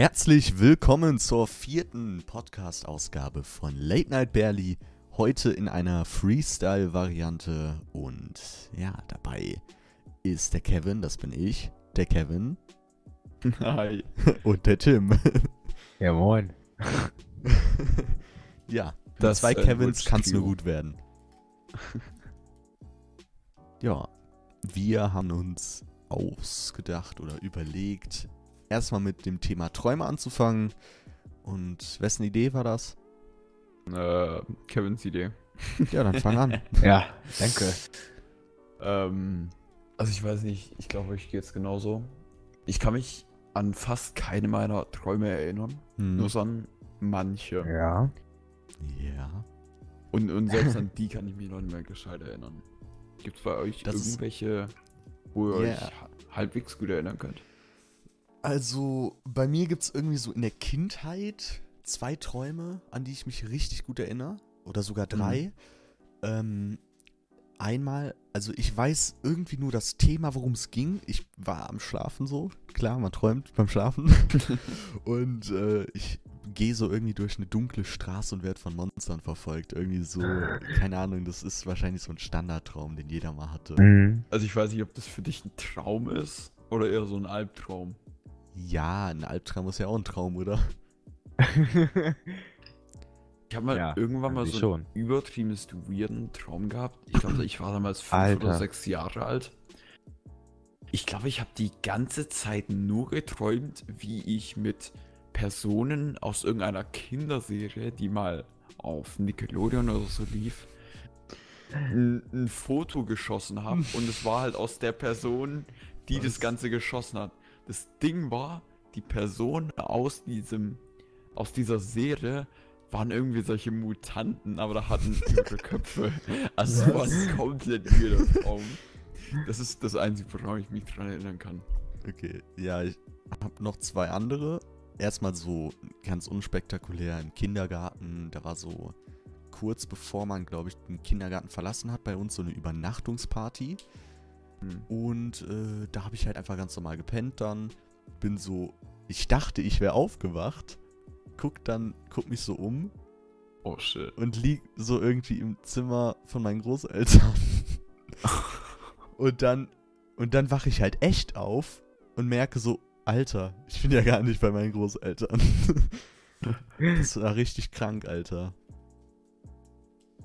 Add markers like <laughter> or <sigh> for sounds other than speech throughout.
Herzlich willkommen zur vierten Podcast-Ausgabe von Late Night Barely. Heute in einer Freestyle-Variante. Und ja, dabei ist der Kevin, das bin ich. Der Kevin. Hi. <laughs> Und der Tim. Ja, moin. <laughs> ja, Das, zwei Kevins kann es nur gut werden. <laughs> ja, wir haben uns ausgedacht oder überlegt, erstmal mit dem Thema Träume anzufangen. Und wessen Idee war das? Äh, Kevins Idee. Ja, dann fang an. <laughs> Ja, danke. Ähm, also ich weiß nicht, ich glaube, ich gehe jetzt genauso. Ich kann mich an fast keine meiner Träume erinnern, Hm. nur so an manche. Ja. Ja. Und, und selbst an die kann ich mich noch nicht mehr gescheit erinnern. Gibt es bei euch Das irgendwelche, wo ihr Ja. euch ha- halbwegs gut erinnern könnt? Also, bei mir gibt es irgendwie so in der Kindheit zwei Träume, an die ich mich richtig gut erinnere. Oder sogar drei. Ähm, einmal, also ich weiß irgendwie nur das Thema, worum es ging. Ich war am Schlafen so. Klar, man träumt beim Schlafen. <laughs> und äh, ich gehe so irgendwie durch eine dunkle Straße und werde von Monstern verfolgt. Irgendwie so, keine Ahnung, das ist wahrscheinlich so ein Standardtraum, den jeder mal hatte. Mhm. Also ich weiß nicht, ob das für dich ein Traum ist oder eher so ein Albtraum. Ja, ein Albtraum ist ja auch ein Traum, oder? <laughs> Ich habe mal Ja, irgendwann mal so schon. einen übertriebenes weirden Traum gehabt. Ich glaube, ich war damals fünf Alter. oder sechs Jahre alt. Ich glaube, ich habe die ganze Zeit nur geträumt, wie ich mit Personen aus irgendeiner Kinderserie, die mal auf Nickelodeon oder so lief, ein, ein Foto geschossen habe. Und es war halt aus der Person, die Was? das Ganze geschossen hat. Das Ding war, die Person aus diesem, aus dieser Serie waren irgendwie solche Mutanten, aber da hatten ihre <laughs> Köpfe. Also es war komplett Traum. Das ist das Einzige, woran ich mich dran erinnern kann. Okay, ja, ich habe noch zwei andere. Erstmal so ganz unspektakulär im Kindergarten. Da war so kurz bevor man, glaube ich, den Kindergarten verlassen hat, bei uns so eine Übernachtungsparty. Hm. Und äh, da habe ich halt einfach ganz normal gepennt dann. Bin so, ich dachte, ich wäre aufgewacht. Guck dann, guck mich so um Oh shit. und lieg so irgendwie im Zimmer von meinen Großeltern. <laughs> und dann und dann wache ich halt echt auf und merke so, Alter, ich bin ja gar nicht bei meinen Großeltern. <laughs> das war richtig krank, Alter.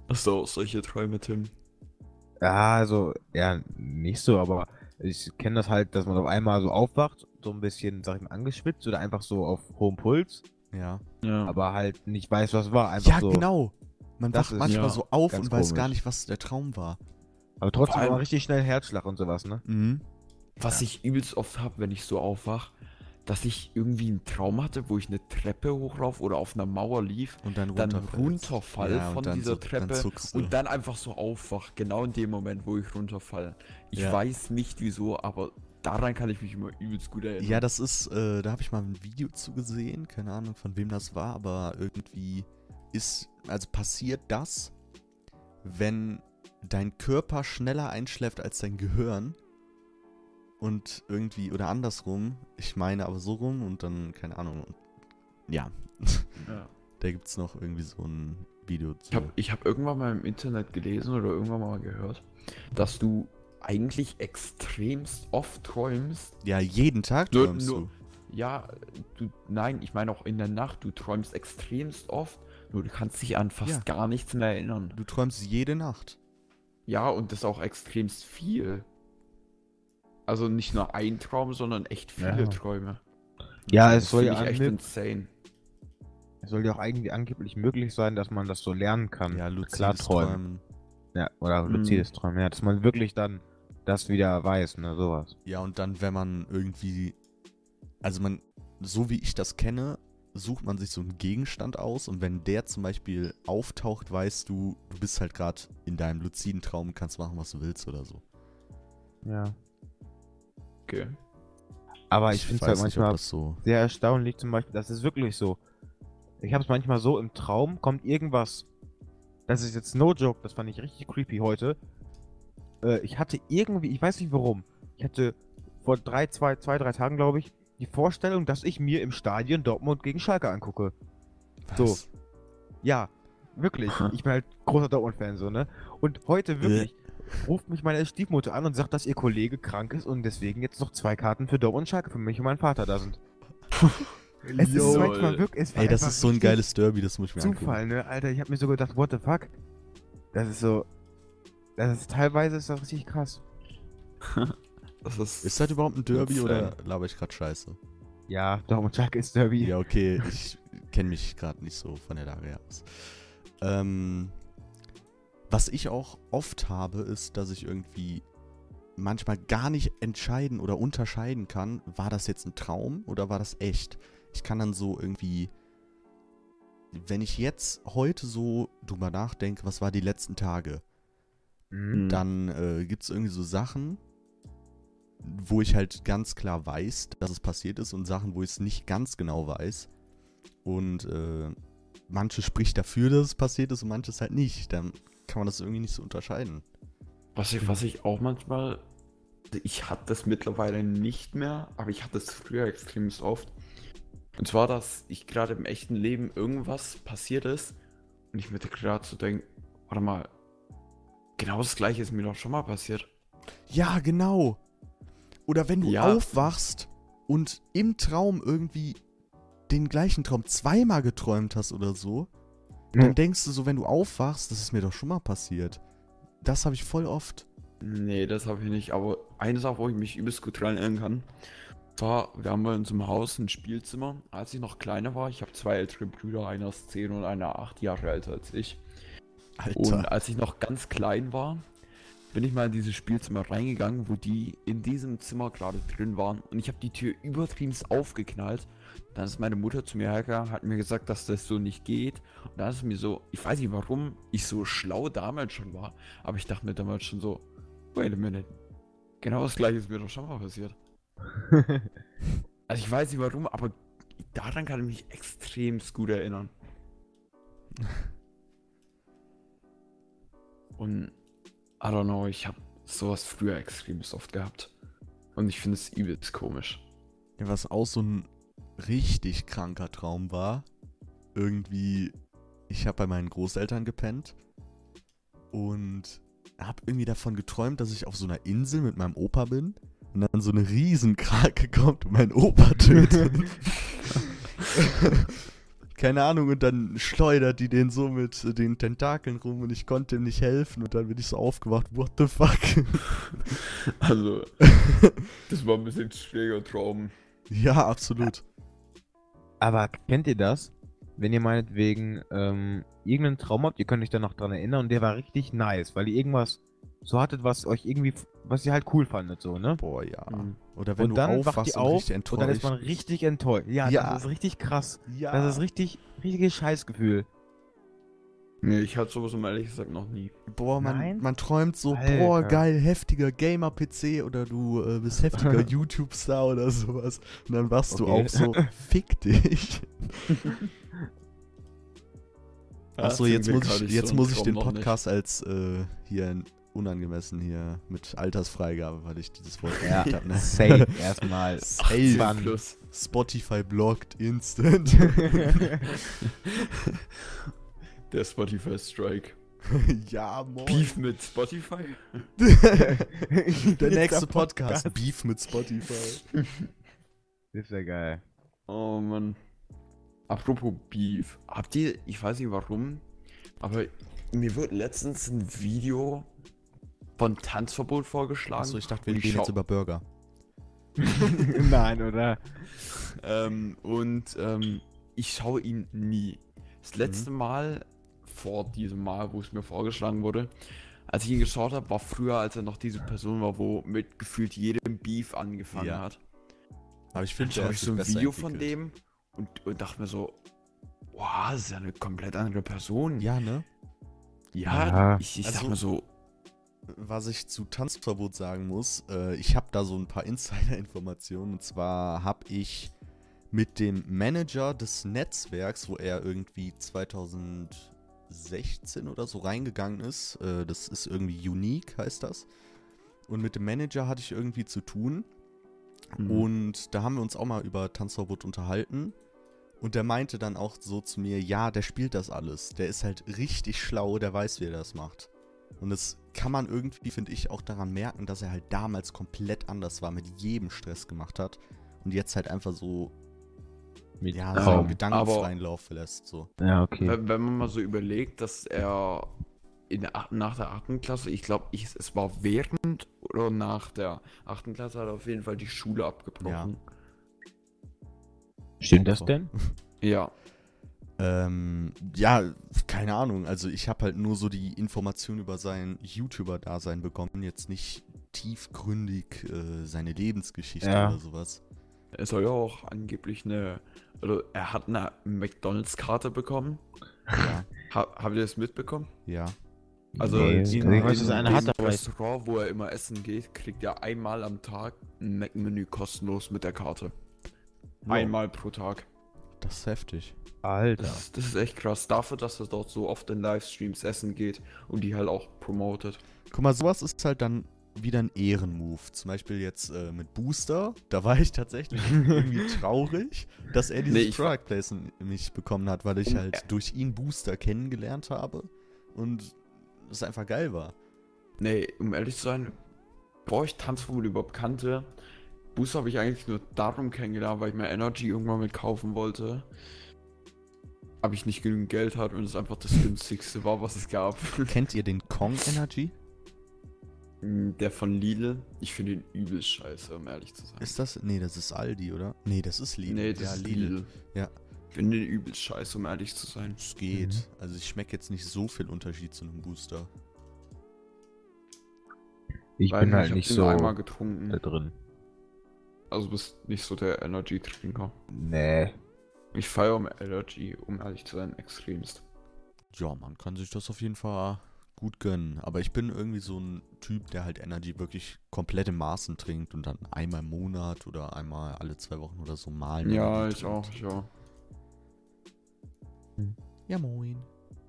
Hast du auch solche Träume, Tim? Ja, also, ja, nicht so, aber ich kenne das halt, dass man auf einmal so aufwacht, so ein bisschen, sag ich mal, angeschwitzt oder einfach so auf hohem Puls, Ja. Ja. aber halt nicht weiß, was war. Einfach Ja, so. genau. Man Das wacht ist- manchmal ja, so auf ganz und weiß gar nicht, was der Traum war. Aber trotzdem war richtig schnell Herzschlag und sowas, ne? Mhm. Was Ja. ich übelst oft habe, wenn ich so aufwach, dass ich irgendwie einen Traum hatte, wo ich eine Treppe hochlauf oder auf einer Mauer lief, Und dann dann runterfall Ja, von dann dieser so- dann Treppe du. und dann einfach so aufwach, genau in dem Moment, wo ich runterfall. Ich Ja. weiß nicht wieso, aber daran kann ich mich immer übelst gut erinnern. Ja, das ist, äh, da habe ich mal ein Video zu gesehen, keine Ahnung von wem das war, aber irgendwie ist, also passiert das, wenn dein Körper schneller einschläft als dein Gehirn und irgendwie, oder andersrum, ich meine aber so rum und dann, keine Ahnung, und, ja, Ja. <laughs> da gibt es noch irgendwie so ein Video zu. Ich habe ich hab irgendwann mal im Internet gelesen oder irgendwann mal gehört, dass du eigentlich extremst oft träumst. ja, jeden Tag Nur- träumst nur- du. Ja, du, nein, ich meine auch in der Nacht, du träumst extremst oft, nur du kannst dich an fast Ja. gar nichts mehr erinnern. Du träumst jede Nacht. Ja, und das auch extremst viel. Also nicht nur ein Traum, sondern echt viele Ja. Träume. Ja, es Das soll finde ja, ich echt insane. es soll ja auch eigentlich angeblich möglich sein, dass man das so lernen kann. Ja, klar luzides träumen. Träumen. Ja, oder Mhm. luzides Träumen, ja, dass man wirklich dann das wieder weiß, ne, sowas. Ja, und dann, wenn man irgendwie, also man, so wie ich das kenne, sucht man sich so einen Gegenstand aus und wenn der zum Beispiel auftaucht, weißt du, du bist halt gerade in deinem luziden Traum und kannst machen, was du willst oder so. Ja. Okay. Aber ich, finde es halt nicht, manchmal das so. sehr erstaunlich zum Beispiel, das ist wirklich so. Ich habe es manchmal so, im Traum kommt irgendwas. Das ist jetzt no joke, das fand ich richtig creepy heute. Äh, ich hatte irgendwie, ich weiß nicht warum, ich hatte vor drei, zwei, zwei, drei Tagen, glaube ich, die Vorstellung, dass ich mir im Stadion Dortmund gegen Schalke angucke. So. Was? Ja, wirklich. Ich bin halt großer Dortmund-Fan, so, ne? Und heute wirklich ruft mich meine Stiefmutter an und sagt, dass ihr Kollege krank ist und deswegen jetzt noch zwei Karten für Dortmund und Schalke für mich und meinen Vater da sind. <laughs> Es ist Lol. manchmal wirklich. Es Ey, das ist so ein geiles Derby, das muss ich mir angucken. Zufall, ne? Alter, ich hab mir so gedacht, what the fuck? Das ist so. Das ist teilweise ist das richtig krass. <laughs> Das ist. Ist das überhaupt ein Derby oder laber ich gerade scheiße? Ja, Dortmund und Schalke ist Derby. Ja, okay, ich kenne mich gerade nicht so von der Lage her aus. Ähm, was ich auch oft habe, ist, dass ich irgendwie manchmal gar nicht entscheiden oder unterscheiden kann, war das jetzt ein Traum oder war das echt? Ich kann dann so irgendwie, wenn ich jetzt heute so drüber nachdenke, was war die letzten Tage, Mhm. dann äh, gibt es irgendwie so Sachen, wo ich halt ganz klar weiß, dass es passiert ist und Sachen, wo ich es nicht ganz genau weiß. Und äh, manches spricht dafür, dass es passiert ist und manches halt nicht. Dann kann man das irgendwie nicht so unterscheiden. Was ich, was ich auch manchmal. Ich hatte das mittlerweile nicht mehr, aber ich hatte es früher extrem oft. Und zwar, dass ich gerade im echten Leben irgendwas passiert ist und ich mir gerade so denke, warte mal, genau das gleiche ist mir doch schon mal passiert. Ja, genau. Oder wenn du Ja. aufwachst und im Traum irgendwie den gleichen Traum zweimal geträumt hast oder so, dann Mhm. denkst du so, wenn du aufwachst, das ist mir doch schon mal passiert. Das habe ich voll oft. Nee, das habe ich nicht. Aber eine Sache, wo ich mich übelst gut dran erinnern kann, war, wir haben bei uns im Haus ein Spielzimmer. Als ich noch kleiner war, ich habe zwei ältere Brüder, einer ist 10 und einer 8 Jahre älter als ich. Alter. Und als ich noch ganz klein war, bin ich mal in dieses Spielzimmer reingegangen, wo die in diesem Zimmer gerade drin waren. Und ich habe die Tür übertrieben aufgeknallt. Dann ist meine Mutter zu mir hergegangen, hat mir gesagt, dass das so nicht geht. Und dann ist es mir so, ich weiß nicht warum ich so schlau damals schon war, aber ich dachte mir damals schon so, wait a minute. Genau das gleiche ist mir doch schon mal passiert. <laughs> Also ich weiß nicht warum, aber daran kann ich mich extrem gut erinnern. <laughs> Und I don't know, ich habe sowas früher extrem oft gehabt. Und ich finde es übelst komisch. Ja, was auch so ein richtig kranker Traum war. Irgendwie, ich habe bei meinen Großeltern gepennt und habe irgendwie davon geträumt, dass ich auf so einer Insel mit meinem Opa bin und dann so eine Riesenkrake <laughs> kommt und meinen Opa tötet. <laughs> Keine Ahnung, und dann schleudert die den so mit den Tentakeln rum und ich konnte ihm nicht helfen und dann bin ich so aufgewacht, what the fuck? <laughs> Also, das war ein bisschen schräger Traum. ja, absolut. Aber kennt ihr das? Wenn ihr meinetwegen ähm, irgendeinen Traum habt, ihr könnt euch da noch dran erinnern und der war richtig nice, weil ihr irgendwas so hattet, was euch irgendwie, was ihr halt cool fandet, so, ne? Boah, ja. Mhm. Oder wenn und dann du wacht aufwachst ihr und auf richtig enttäuscht. und dann ist man richtig enttäuscht. Ja, Ja. das ist richtig krass. ja. Das ist richtig, richtiges Scheißgefühl. Nee, ich hatte sowas um ehrlich gesagt noch nie. Boah, man, Nein? man träumt so, Alter. boah, geil, heftiger Gamer-PC oder du äh, bist heftiger <laughs> YouTube-Star oder sowas. Und dann wachst du Okay. auf so, <laughs> fick dich. <laughs> Achso, jetzt muss ich, so jetzt einen muss ich den. Podcast als äh, hier unangemessen hier mit Altersfreigabe, weil ich dieses Wort Ja, gesagt habe. Ne? safe erstmal. 18 Wann? plus. Spotify blockt instant. Der Spotify Strike. <laughs> ja, moin. Beef mit Spotify? <laughs> Der nächste Podcast. Beef mit Spotify. <laughs> Ist ja geil. Oh Mann. Apropos Beef. Habt ihr, ich weiß nicht warum, aber mir wird letztens ein Video von Tanzverbot vorgeschlagen. Achso, ich dachte, wir reden jetzt über Burger. Nein, oder? Ähm, und ähm, ich schaue ihn nie. Das letzte Mhm. Mal, vor diesem Mal, wo es mir vorgeschlagen wurde, als ich ihn geschaut habe, war früher, als er noch diese Person war, wo mit gefühlt jedem Beef angefangen Ja. hat. Aber ich finde, ich so ein Video von dem und, und dachte mir so, wow, das ist ja eine komplett andere Person. Ja, ne? Ja, Ja. ich, ich Also- dachte mir so, Was ich zu Tanzverbot sagen muss, äh, ich habe da so ein paar <laughs> Insider-Informationen. Und zwar habe ich mit dem Manager des Netzwerks, wo er irgendwie 2016 oder so reingegangen ist, äh, das ist irgendwie Unique, heißt das. Und mit dem Manager hatte ich irgendwie zu tun. Mhm. Und da haben wir uns auch mal über Tanzverbot unterhalten. Und der meinte dann auch so zu mir, ja, der spielt das alles. Der ist halt richtig schlau, der weiß, wie er das macht. Und das kann man irgendwie, finde ich, auch daran merken, dass er halt damals komplett anders war, mit jedem Stress gemacht hat. Und jetzt halt einfach so, Mit ja, seinen Kaum. gedankenfreien Lauf lässt. So. Ja, okay. Wenn, wenn man mal so überlegt, dass er in der, achten- nach der 8. Klasse, ich glaube, ich, es war während oder nach der 8. Klasse, hat er auf jeden Fall die Schule abgebrochen. Stimmt das denn? <laughs> Ja. Ähm, ja, keine Ahnung. Also ich habe halt nur so die Information über sein YouTuber-Dasein bekommen, jetzt nicht tiefgründig äh, seine Lebensgeschichte Ja. oder sowas. Er soll ja auch angeblich eine, also er hat eine McDonalds-Karte bekommen. Ja, Ha, habt ihr das mitbekommen? ja. Also Nee, in, weiß, in hat, Restaurant, wo er immer essen geht, kriegt er einmal am Tag ein Mac-Menü kostenlos mit der Karte. Einmal pro Tag. Das ist heftig. Alter. Das, ist- das ist echt krass. Dafür, dass er dort so oft in Livestreams essen geht und die halt auch promotet. Guck mal, sowas ist halt dann wieder ein Ehrenmove. Zum Beispiel jetzt äh, mit Booster. Da war ich tatsächlich <laughs> irgendwie traurig, dass er dieses Nee, Product Placement nicht bekommen hat, weil ich halt durch ihn Booster kennengelernt habe und es einfach geil war. Nee, um ehrlich zu sein, bevor ich Tanzverbot überhaupt kannte, Boost habe ich eigentlich nur darum kennengelernt, weil ich mir Energy irgendwann mit kaufen wollte. Aber ich nicht genügend Geld hatte und es einfach das günstigste war, was es gab. Kennt ihr den Kong Energy? Der von Lidl, ich finde ihn übel scheiße, um ehrlich zu sein. Ist das? Nee, das ist Aldi, oder? Nee, das ist Lidl. nee, das ja, ist Lidl. Ja. Ich finde ihn übel scheiße, um ehrlich zu sein. Es geht. Mhm. Also ich schmecke jetzt nicht so viel Unterschied zu einem Booster. Ich Weil bin halt hab nicht so einmal getrunken. da drin. Also bist nicht so der Energy-Trinker. Nee. Ich feiere um Energy, um ehrlich zu sein, extremst. Ja, man kann sich das auf jeden Fall gut gönnen. Aber ich bin irgendwie so ein Typ, der halt Energy wirklich komplett im Maßen trinkt und dann einmal im Monat oder einmal alle zwei Wochen oder so mal. Ja, Energy ich trinkt. auch, ich auch. Ja, moin.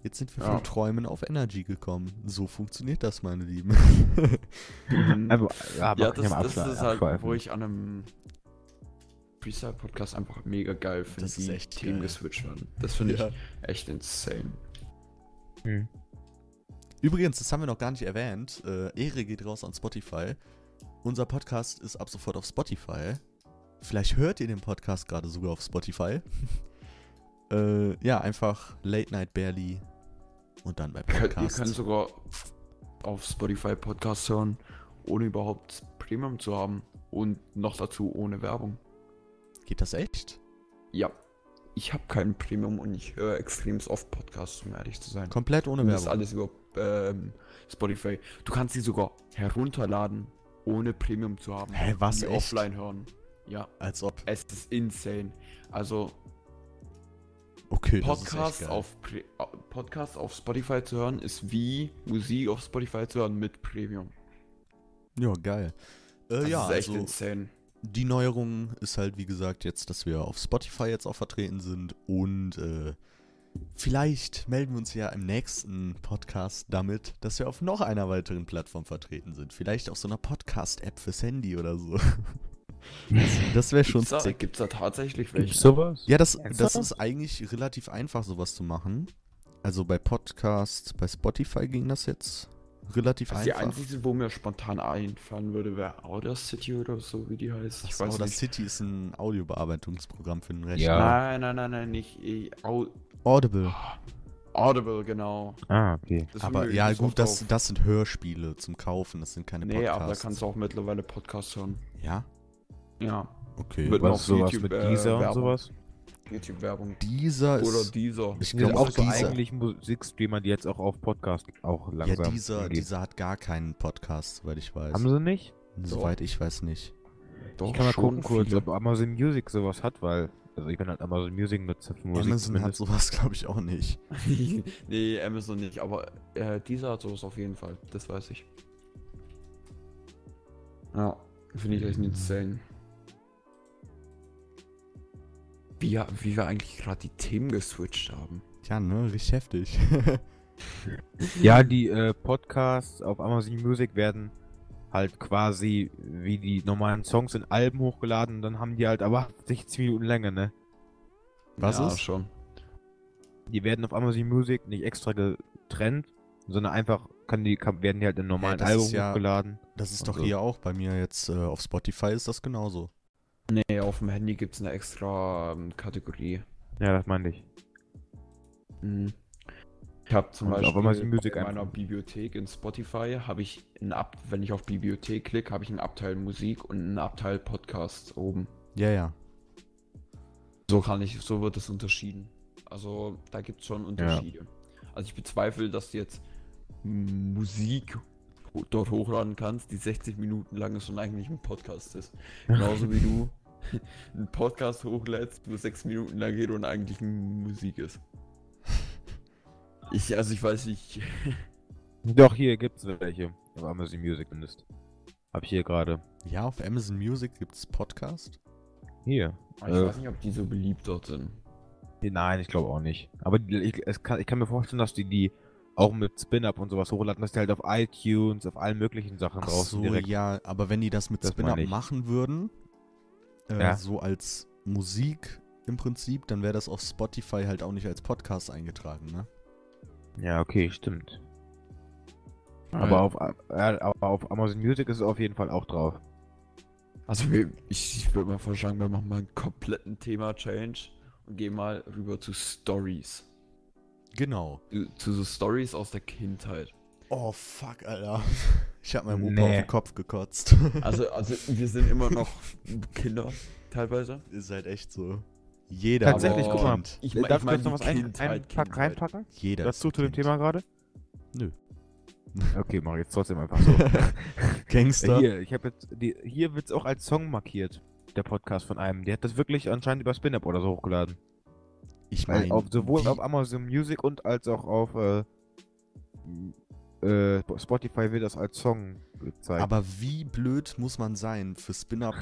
Jetzt sind wir Ja. vom Träumen auf Energy gekommen. So funktioniert das, meine Lieben. Mhm. Aber, ja, aber Ja, das, das abschwe- ist halt, wo ich an einem Freestyle-Podcast einfach mega geil finde, Das echt Themen geil. geswitcht werden. Das finde Ja. ich echt insane. Hm. Übrigens, das haben wir noch gar nicht erwähnt. Äh, Ehre geht raus an Spotify. Unser Podcast ist ab sofort auf Spotify. Vielleicht hört ihr den Podcast gerade sogar auf Spotify. <laughs> äh, ja, einfach Late Night Barely und dann bei könnt, ihr Podcast. könnt sogar auf Spotify Podcasts hören, ohne überhaupt Premium zu haben. Und noch dazu ohne Werbung. Geht das echt? Ja. Ich habe kein Premium und ich höre extremst oft Podcasts, um ehrlich zu sein. Komplett ohne Und das ist Werbung. alles über ähm, Spotify. Du kannst sie sogar herunterladen, ohne Premium zu haben. Hä, was, echt? offline hören. Ja, Als ob. es ist insane. Also Okay, das Podcast auf äh, Podcast auf Spotify zu hören ist wie Musik auf Spotify zu hören mit Premium. Ja, geil. Äh, Das ja, ist echt also insane. Die Neuerung ist halt, wie gesagt, jetzt, dass wir auf Spotify jetzt auch vertreten sind und äh, vielleicht melden wir uns ja im nächsten Podcast damit, dass wir auf noch einer weiteren Plattform vertreten sind. Vielleicht auf so einer Podcast-App fürs Handy oder so. <laughs> das wäre schon Gibt's da, sick. gibt's da tatsächlich Gibt's welche? sowas? Ja, das, das ist eigentlich relativ einfach, sowas zu machen. Also bei Podcast, bei Spotify ging das jetzt relativ Also die einfach. einzige, wo mir spontan einfallen würde, wäre Audacity oder so, wie die heißt. Ich weiß nicht. Audacity ist ein Audiobearbeitungsprogramm für den Rechner. Ja. Nein, nein, nein, nein, nicht. eh, Au Audible. Audible, genau. Ah, okay. Das Aber ja, gut, das, auf- das sind Hörspiele zum Kaufen, das sind keine Nee, Podcasts. aber da kannst du auch mittlerweile Podcasts hören. Ja? Ja, Okay. Wird- Was auf ist sowas YouTube, mit äh, dieser und Werbung. sowas? YouTube-Werbung. Dieser Oder ist. dieser. Ich glaube auch so dieser. eigentlich Musikstreamer, die jetzt auch auf Podcast auch langsam Ja, dieser, dieser hat gar keinen Podcast, soweit ich weiß. Haben sie nicht? Soweit ich weiß nicht. Doch, ich kann mal schon gucken kurz, ob Amazon Music sowas hat, weil also ich bin halt Amazon Music Nutzer für Musik Amazon hat zumindest. sowas, glaube ich, auch nicht. <laughs> nee, Amazon nicht, aber äh, dieser hat sowas auf jeden Fall, das weiß ich. Ja, finde ich echt insane. Wie, ja- wie wir eigentlich gerade die Themen geswitcht haben. Ja, ne, richtig heftig. <laughs> Ja, die äh, Podcasts auf Amazon Music werden halt quasi wie die normalen Songs in Alben hochgeladen und dann haben die halt aber 60 Minuten Länge, ne? Was ja, ist? schon. Die werden auf Amazon Music nicht extra getrennt, sondern einfach kann die, kann, werden die halt in normalen das Album ja- hochgeladen. Das ist doch so. hier auch bei mir jetzt äh, auf Spotify ist das genauso. Nee, auf dem Handy gibt es eine extra ähm, Kategorie. Ja, das meinte ich. Mhm. Ich habe zum Und auf Beispiel Music bei meiner einfach. Bibliothek in Spotify habe ich ein Ab wenn ich auf Bibliothek klicke, habe ich einen Abteil Musik und einen Abteil Podcast oben. Ja, ja. So kann ich, so wird es unterschieden. Also da gibt es schon Unterschiede. Also ich bezweifle, dass jetzt Musik dort hochladen kannst, die 60 Minuten lang ist und eigentlich ein Podcast ist. Genauso wie du <laughs> einen Podcast hochlädst, wo 6 Minuten lang geht und eigentlich Musik ist. Ich, also ich weiß nicht. <laughs> Doch, hier gibt's welche. Auf Amazon Music zumindest. Hab ich hier gerade. Ja, auf Amazon Music gibt es Podcast. Hier. Ich Äh. weiß nicht, ob die so beliebt dort sind. Nein, ich glaube auch nicht. Aber ich, es kann, ich kann mir vorstellen, dass die die auch mit Spin-Up und sowas hochladen, dass die halt auf iTunes, auf allen möglichen Sachen Ach draußen so, direkt. ja, aber wenn die das mit Spin-Up machen würden, äh, Ja. so als Musik im Prinzip, dann wäre das auf Spotify halt auch nicht als Podcast eingetragen, ne? Ja, okay, stimmt. Aber auf, ja, aber auf Amazon Music ist es auf jeden Fall auch drauf. Also wir- ich, ich würde mal vorschlagen, wir machen mal einen kompletten Thema-Change und gehen mal rüber zu Stories. Genau. Zu, zu so Stories aus der Kindheit. Oh, fuck, Alter. <laughs> Ich hab meinem Opa Nee. auf den Kopf gekotzt. <laughs> Also, also wir sind immer noch Kinder teilweise. ist halt echt so. Jeder Tatsächlich, guck mal. Kind. Ich, Darf mein- ich ich kurz noch was ein, pack, reinpacken? Jeder Dazu ist zu dem. Thema gerade? Nö. <laughs> Okay, mach ich jetzt trotzdem einfach so. Gangster. hier, ich habe jetzt die, hier wird's auch als Song markiert. Der Podcast von einem. Der hat das wirklich anscheinend über Spin-Up oder so hochgeladen. Ich meine, sowohl wie- auf Amazon Music und als auch auf äh, äh, Spotify wird das als Song gezeigt. aber wie blöd muss man sein, für Spin-Up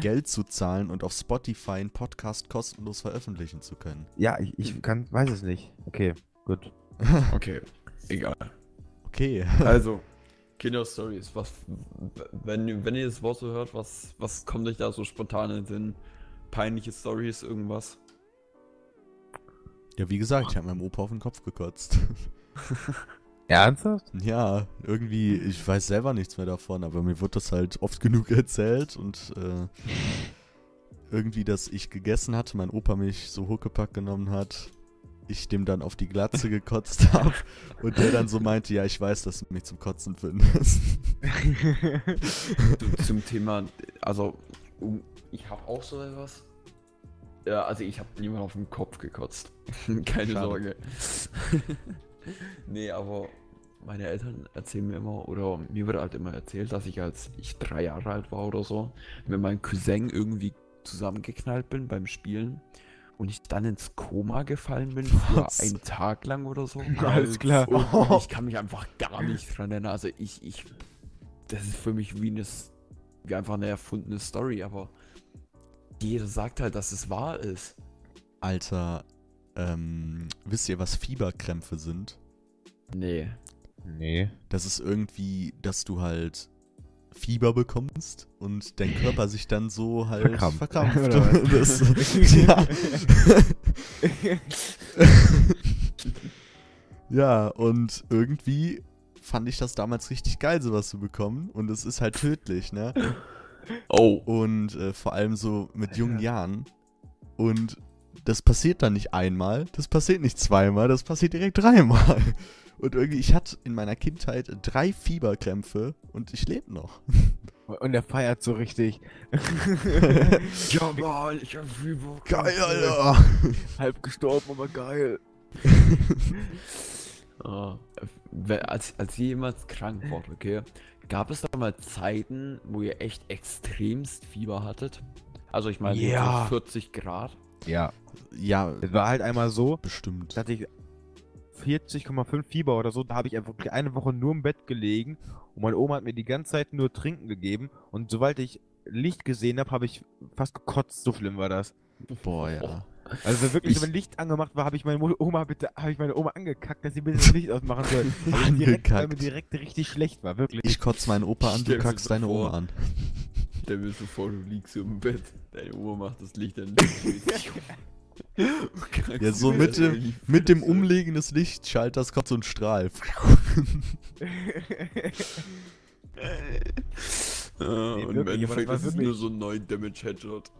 Geld zu zahlen und auf Spotify einen Podcast kostenlos veröffentlichen zu können? ja, ich, ich kann, weiß es nicht. Okay, gut. <laughs> Okay, egal. Okay. Also, Kinderstories, was, wenn, wenn ihr das Wort so hört, was, was kommt euch da so spontan in den Sinn? Peinliche Stories, irgendwas? Ja, wie gesagt, ich habe meinem Opa auf den Kopf gekotzt. <laughs> Ernsthaft? Ja, irgendwie, ich weiß selber nichts mehr davon, aber mir wird das halt oft genug <laughs> erzählt und äh, irgendwie, dass ich gegessen hatte, mein Opa mich so Huckepack genommen hat, ich dem dann auf die Glatze gekotzt <laughs> habe und der dann so meinte, ja, ich weiß, dass du mich zum Kotzen findest. Du, zum Thema, also, ich habe auch so etwas. Ja, also ich habe niemand auf den Kopf gekotzt. <laughs> Keine Schade. Sorge. <laughs> nee, aber meine Eltern erzählen mir immer, oder mir wird halt immer erzählt, dass ich als ich drei Jahre alt war oder so, mit meinem Cousin irgendwie zusammengeknallt bin beim Spielen und ich dann ins Koma gefallen bin für Was? einen Tag lang oder so. <laughs> Alles klar. Und ich kann mich einfach gar nicht dran erinnern. Also ich, ich, das ist für mich wie, eine, wie einfach eine erfundene Story, aber jeder sagt halt, dass es wahr ist. Alter, ähm, wisst ihr, was Fieberkrämpfe sind? Nee. nee. Das ist irgendwie, dass du halt Fieber bekommst und dein <laughs> Körper sich dann so halt Verkrampft. verkrampft. <laughs> <laughs> Das, ja. ja, und irgendwie fand ich das damals richtig geil, sowas zu bekommen. Und es ist halt tödlich, ne? Oh. Und äh, vor allem so mit jungen Jahren. Und das passiert dann nicht einmal, das passiert nicht zweimal, das passiert direkt <laughs> dreimal. Und irgendwie, ich hatte in meiner Kindheit drei Fieberkrämpfe und ich lebe noch. Und er feiert so richtig. <laughs> Ja, Mann, ich hab Fieber. Geil, Alter! Halb gestorben, aber geil. <laughs> Wer- als, als ihr jemals krank wart, okay, gab es da mal Zeiten, wo ihr echt extremst Fieber hattet? Also ich meine, Ja. so 40 Grad. Ja. Ja, Es war halt einmal so, bestimmt. da hatte ich 40,5 Fieber oder so, da habe ich einfach wirklich eine Woche nur im Bett gelegen und meine Oma hat mir die ganze Zeit nur Trinken gegeben und sobald ich Licht gesehen habe, habe ich fast gekotzt, so schlimm war das. Boah, ja. Also wirklich, Ich- wenn Licht angemacht war, habe ich meine Oma bitte, habe ich meine Oma angekackt, dass sie bitte das <laughs> Licht ausmachen soll. <laughs> Weil mir direkt, weil mir Angekackt. direkt richtig schlecht war, wirklich. Ich kotze meinen Opa an, du Stell dir kackst so deine vor. Oma an. <laughs> Stell mir so vor, du liegst im Bett, deine Uhr macht das Licht an. Ja, so mit dem, mit dem Umlegen des Lichtschalters kommt so ein Strahl. Nee, und im Endeffekt ist es nur so ein 9 Damage Headshot.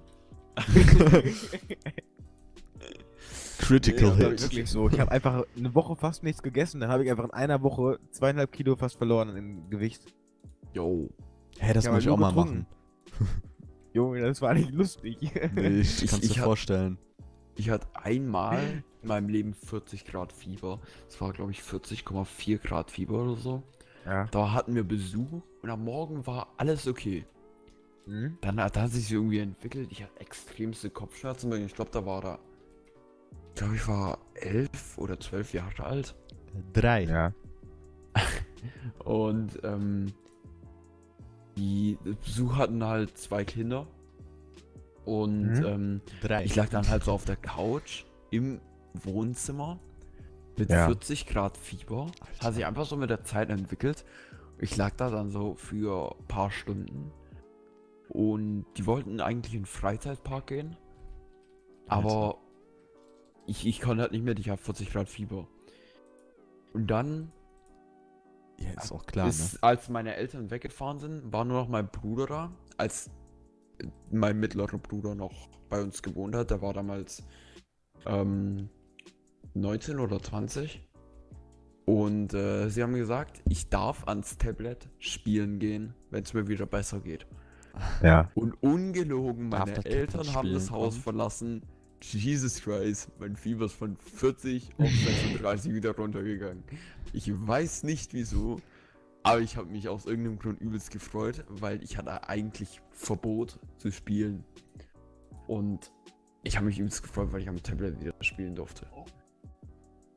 Critical Nee, Hit. wirklich so. Ich habe einfach eine Woche fast nichts gegessen, dann habe ich einfach in einer Woche zweieinhalb Kilo fast verloren im Gewicht. Yo. Hä, das Ja, muss ich auch mal getrunken. machen. <laughs> Junge, das war nicht lustig. Nee, ich <laughs> Ich- kann es ich dir hab- vorstellen. Ich hatte einmal <laughs> in meinem Leben 40 Grad Fieber. Das war, glaube ich, 40,4 Grad Fieber oder so. ja. Da hatten wir Besuch und am Morgen war alles okay. Hm? Dann hat hat sich irgendwie entwickelt. Ich hatte extremste Kopfschmerzen. Ich glaube, da war da. Ich glaube, ich war elf oder zwölf Jahre alt. Drei. Ja. <laughs> Und ähm, die Besuch hatten halt zwei Kinder. Und Mhm. ähm, Drei. ich lag dann halt so auf der Couch im Wohnzimmer mit Ja. 40 Grad Fieber. Alter. Hat sich einfach so mit der Zeit entwickelt. Ich lag da dann so für ein paar Stunden. Und die wollten eigentlich in den Freizeitpark gehen. Aber ich, ich konnte halt nicht mehr, ich habe 40 Grad Fieber. Und dann Ja, ist auch klar, ne? ist, als meine Eltern weggefahren sind, war nur noch mein Bruder da, als mein mittlerer Bruder noch bei uns gewohnt hat. Der war damals ähm, 19 oder 20. Und äh, sie haben gesagt, ich darf ans Tablet spielen gehen, wenn es mir wieder besser geht. Ja. Und ungelogen, meine Eltern haben das Haus kommen? verlassen. Jesus Christ, mein Fieber ist von 40 auf 36 wieder runtergegangen. Ich weiß nicht wieso, aber ich habe mich aus irgendeinem Grund übelst gefreut, weil ich hatte eigentlich Verbot zu spielen. Und ich habe mich übelst gefreut, weil ich am Tablet wieder spielen durfte.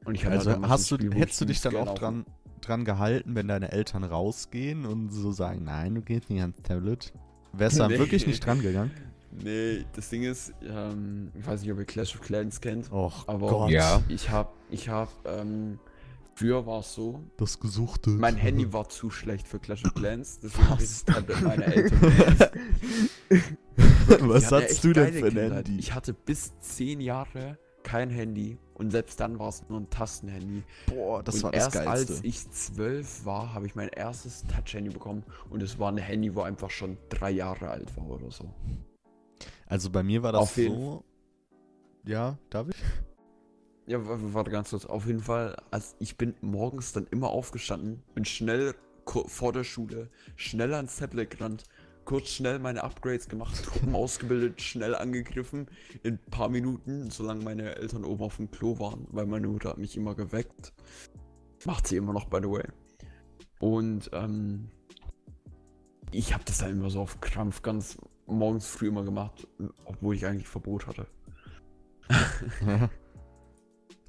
Und ich hatte Also hast du, Spiel, hättest du ich dich dann auch dran, dran gehalten, wenn deine Eltern rausgehen und so sagen, nein, du gehst nicht ans Tablet? Wärst du dann <laughs> Nee. wirklich nicht dran gegangen? Nee, das Ding ist, ähm, ich weiß nicht, ob ihr Clash of Clans kennt. Och Aber Gott, Ja. ich hab, ich hab, ähm, früher war es so, das Gesuchte. mein Handy <laughs> war zu schlecht für Clash of Clans, <laughs> deswegen habe ich Was? das Tablet meiner Eltern. <laughs> Was hast du denn für ein Kindheit. Handy? Ich hatte bis zehn Jahre kein Handy und selbst dann war es nur ein Tastenhandy. Boah, das und war das erst Geilste. als ich zwölf war, habe ich mein erstes Touch-Handy bekommen und es war ein Handy, wo einfach schon drei Jahre alt war oder so. Also bei mir war das Auf jeden so. Ja, darf ich? Ja, warte ganz kurz. Auf jeden Fall, als ich bin morgens dann immer aufgestanden, bin schnell vor der Schule, schnell ans Tablet gerannt, kurz schnell meine Upgrades gemacht, <laughs> Truppen ausgebildet, schnell angegriffen, in ein paar Minuten, solange meine Eltern oben auf dem Klo waren, weil meine Mutter hat mich immer geweckt. Macht sie immer noch, by the way. Und ähm, ich habe das dann immer so auf Krampf ganz morgens früh immer gemacht, obwohl ich eigentlich Verbot hatte. <laughs>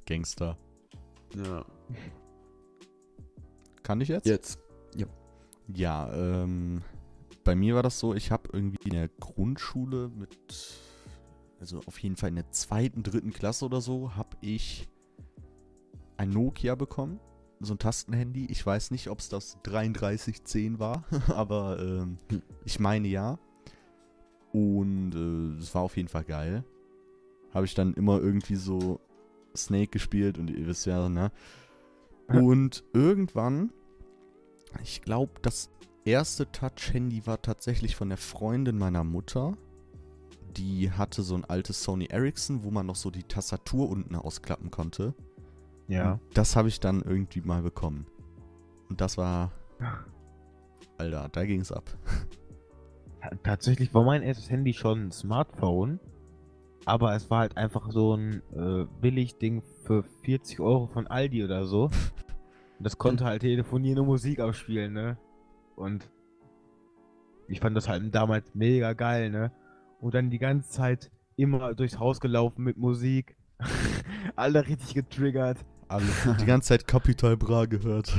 Gangster. Ja. Kann ich jetzt? Jetzt. Ja, ähm, bei mir war das so, ich habe irgendwie in der Grundschule mit, also auf jeden Fall in der zweiten, dritten Klasse oder so, habe ich ein Nokia bekommen, so ein Tastenhandy. Ich weiß nicht, ob es das 3310 war, <laughs> aber ähm, Hm. ich meine ja. Und äh, es war auf jeden Fall geil. Habe ich dann immer irgendwie so Snake gespielt und ihr wisst ja, ne? Und irgendwann, ich glaube, das erste Touch-Handy war tatsächlich von der Freundin meiner Mutter. Die hatte so ein altes Sony Ericsson, wo man noch so die Tastatur unten ausklappen konnte. Ja. Und das habe ich dann irgendwie mal bekommen. Und das war. Alter, da ging es ab. <laughs> Tatsächlich war mein erstes Handy schon ein Smartphone, aber es war halt einfach so ein äh, Billigding für 40 Euro von Aldi oder so. Und das konnte halt telefonieren und Musik abspielen, ne? Und ich fand das halt damals mega geil, ne? Und dann die ganze Zeit immer durchs Haus gelaufen mit Musik. <laughs> Alle richtig getriggert. Alle, die ganze Zeit Capital Bra gehört. <laughs>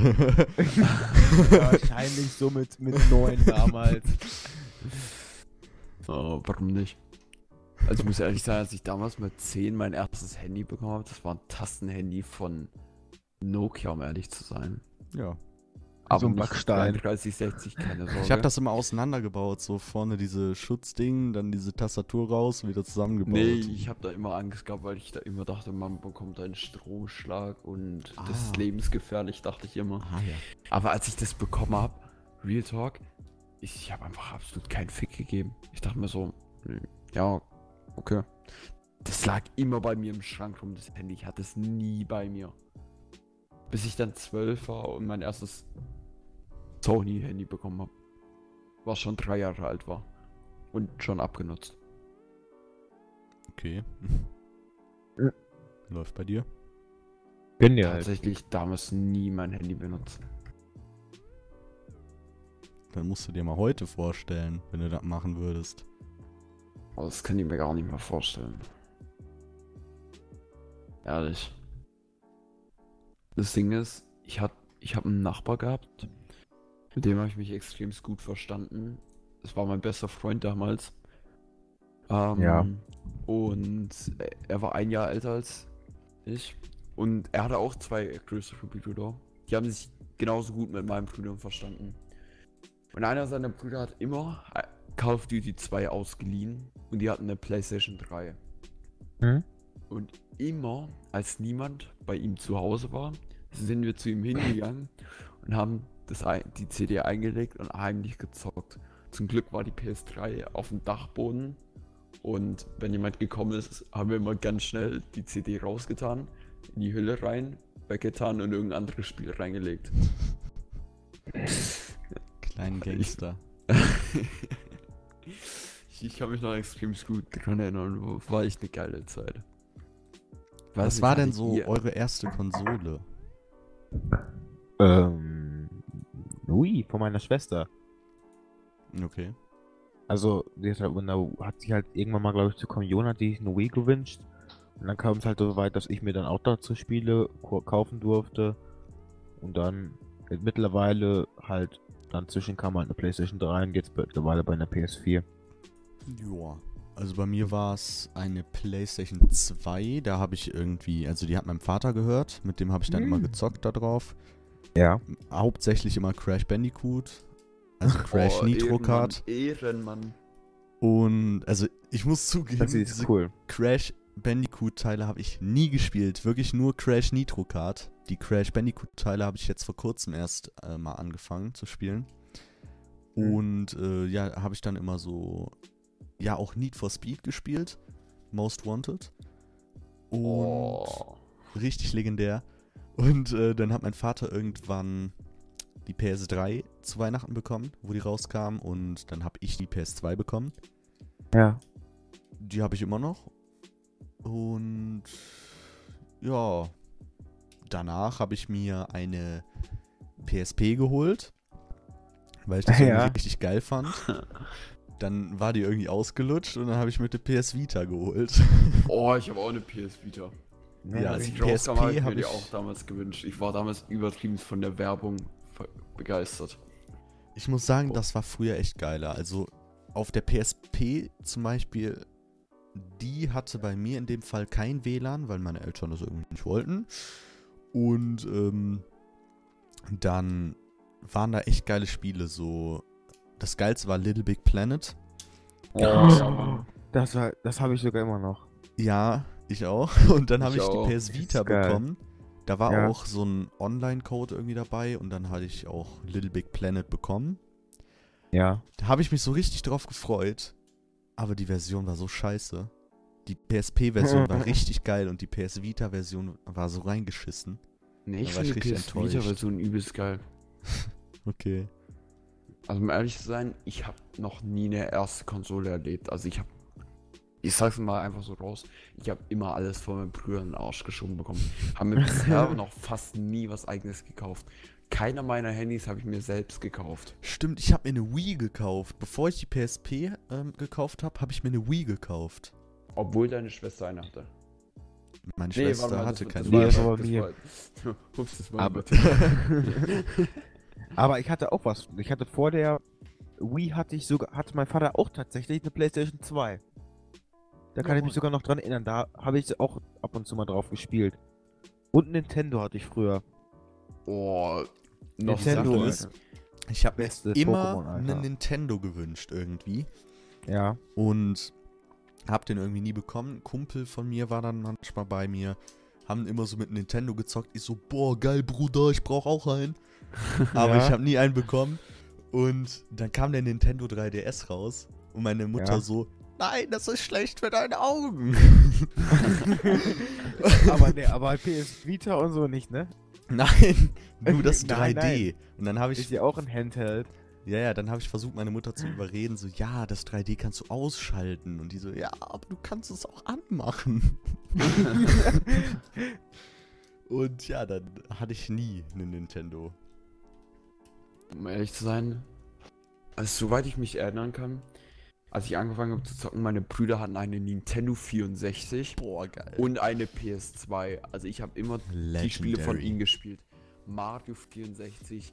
Wahrscheinlich so mit, mit neun <laughs> damals. Oh, warum nicht? Also ich muss ehrlich sagen, als ich damals mit 10 mein erstes Handy bekommen habe, das war ein Tastenhandy von Nokia, um ehrlich zu sein. Ja. So ein Backstein. 3060, keine Sorge. Ich habe das immer auseinandergebaut, so vorne diese Schutzding, dann diese Tastatur raus, wieder zusammengebaut. Nee, ich habe da immer Angst gehabt, weil ich da immer dachte, man bekommt einen Stromschlag und das Ah. ist lebensgefährlich, dachte ich immer. Ah ja. Aber als ich das bekommen habe, Real Talk, ich, ich habe einfach absolut keinen Fick gegeben. Ich dachte mir so, hm, ja, okay. Das lag immer bei mir im Schrank rum, das Handy. Ich hatte es nie bei mir. Bis ich dann zwölf war und mein erstes Sony-Handy bekommen habe. Was schon drei Jahre alt war. Und schon abgenutzt. Okay. Ja. Läuft bei dir? Gönn dir halt. Tatsächlich damals nie mein Handy benutzen. Dann musst du dir mal heute vorstellen, wenn du das machen würdest. Aber das kann ich mir gar nicht mehr vorstellen. Ehrlich. Das Ding ist, ich hab, ich habe einen Nachbar gehabt, mit dem habe ich mich extrem gut verstanden. Das war mein bester Freund damals. Ähm, Ja. Und er war ein Jahr älter als ich. Und er hatte auch zwei größere Brüder. Die haben sich genauso gut mit meinen Brüdern verstanden. Und einer seiner Brüder hat immer äh, Call of Duty 2 ausgeliehen und die hatten eine PlayStation 3. Hm? Und immer, als niemand bei ihm zu Hause war, sind wir zu ihm hingegangen <laughs> und haben das, die CD eingelegt und heimlich gezockt. Zum Glück war die PS3 auf dem Dachboden und wenn jemand gekommen ist, haben wir immer ganz schnell die CD rausgetan, in die Hülle rein, weggetan und irgendein anderes Spiel reingelegt. <laughs> Kleinen Gangster. ich, <laughs> ich kann mich noch extrem gut daran erinnern, war echt eine geile Zeit. Weiß Was nicht, war denn so ihr- eure erste Konsole? Ähm. Ui, von meiner Schwester. Okay. Also, die hat, halt, hat sich halt irgendwann mal, glaube ich, zu Kommunion hat die sich eine Wii gewünscht. Und dann kam es halt so weit, dass ich mir dann auch dazu Spiele kaufen durfte. Und dann mittlerweile halt, dann zwischen kam halt eine PlayStation 3 und jetzt mittlerweile bei einer PS4. Joa. Also bei mir war es eine PlayStation 2. Da habe ich irgendwie, also die hat meinem Vater gehört. Mit dem habe ich dann immer Mm. gezockt da drauf. Ja. Hauptsächlich immer Crash Bandicoot. Also <laughs> Crash Oh, Nitro Kart. Ehrenmann. Und also ich muss zugeben, Das diese ist cool. Crash Bandicoot-Teile habe ich nie gespielt. Wirklich nur Crash Nitro Kart. Die Crash Bandicoot-Teile habe ich jetzt vor kurzem erst äh, mal angefangen zu spielen. Mhm. Und äh, ja, habe ich dann immer so, ja, auch Need for Speed gespielt. Most Wanted. Und Oh. richtig legendär. Und äh, dann hat mein Vater irgendwann die PS3 zu Weihnachten bekommen, wo die rauskam. Und dann habe ich die PS2 bekommen. Ja. Die habe ich immer noch. Und ja, danach habe ich mir eine PSP geholt, weil ich das <laughs> Ja. irgendwie richtig geil fand. Dann war die irgendwie ausgelutscht und dann habe ich mir die PS Vita geholt. <laughs> oh, ich habe auch eine PS Vita. Ja, Als die ich rauskam, habe ich PSP mir die auch damals gewünscht. Ich war damals übertrieben von der Werbung begeistert. Ich muss sagen, das war früher echt geiler. Also auf der PSP zum Beispiel, die hatte bei mir in dem Fall kein WLAN, weil meine Eltern das irgendwie nicht wollten. Und ähm, dann waren da echt geile Spiele. So, das geilste war Little Big Planet. Oh, das war, das habe ich sogar immer noch. Ja, ich auch. <laughs> Und dann habe Ich ich die PS Vita bekommen. Da war Ja. auch so ein Online-Code irgendwie dabei und dann hatte ich auch Little Big Planet bekommen. Ja. Da habe ich mich so richtig drauf gefreut. Aber die Version war so scheiße. Die PSP-Version war <laughs> richtig geil und die PS Vita-Version war so reingeschissen. Nee, ich finde die PS. Vita-Version übelst geil. <laughs> Okay. Also um ehrlich zu sein, ich habe noch nie eine erste Konsole erlebt. Also ich habe, ich sag's mal einfach so raus, ich habe immer alles von meinen Brüdern in den Arsch geschoben bekommen. Haben mir <laughs> bisher noch fast nie was eigenes gekauft. Keiner meiner Handys habe ich mir selbst gekauft. Stimmt, ich habe mir eine Wii gekauft. Bevor ich die PSP ähm, gekauft habe, habe ich mir eine Wii gekauft. Obwohl deine Schwester eine hatte. Meine Nee, Schwester warte mal, hatte das- keine war- das Wii. war das <laughs> mir. Ups, das war Aber-. <laughs> Aber ich hatte auch was. Ich hatte vor der Wii hatte ich sogar, hatte mein Vater auch tatsächlich eine PlayStation 2. Da kann ich mich sogar noch dran erinnern. Da habe ich auch ab und zu mal drauf gespielt. Und Nintendo hatte ich früher. Oh, noch Nintendo, ist-. Ich habe immer einen Nintendo gewünscht irgendwie. Ja. Und hab den irgendwie nie bekommen. Ein Kumpel von mir war dann manchmal bei mir. Haben immer so mit Nintendo gezockt. Ich so, boah, geil, Bruder, ich brauch auch einen. <laughs> Aber Ja. ich habe nie einen bekommen. Und dann kam der Nintendo 3DS raus. Und meine Mutter Ja. so, nein, das ist schlecht für deine Augen. <laughs> <laughs> aber ne, aber PS Vita und so nicht, ne? <laughs> nein, nur <laughs> das 3D. Nein, nein. Und dann habe ich Ist ja auch ein Handheld. Ja, ja, dann habe ich versucht, meine Mutter zu überreden, so, ja, das 3D kannst du ausschalten. Und die so, ja, aber du kannst es auch anmachen. <laughs> Und ja, dann hatte ich nie einen Nintendo. um ehrlich zu sein, also soweit ich mich erinnern kann, als ich angefangen habe zu zocken, meine Brüder hatten eine Nintendo 64 Boah, geil. und eine PS2. Also ich habe immer die Spiele von Legendary. ihnen gespielt. Mario 64,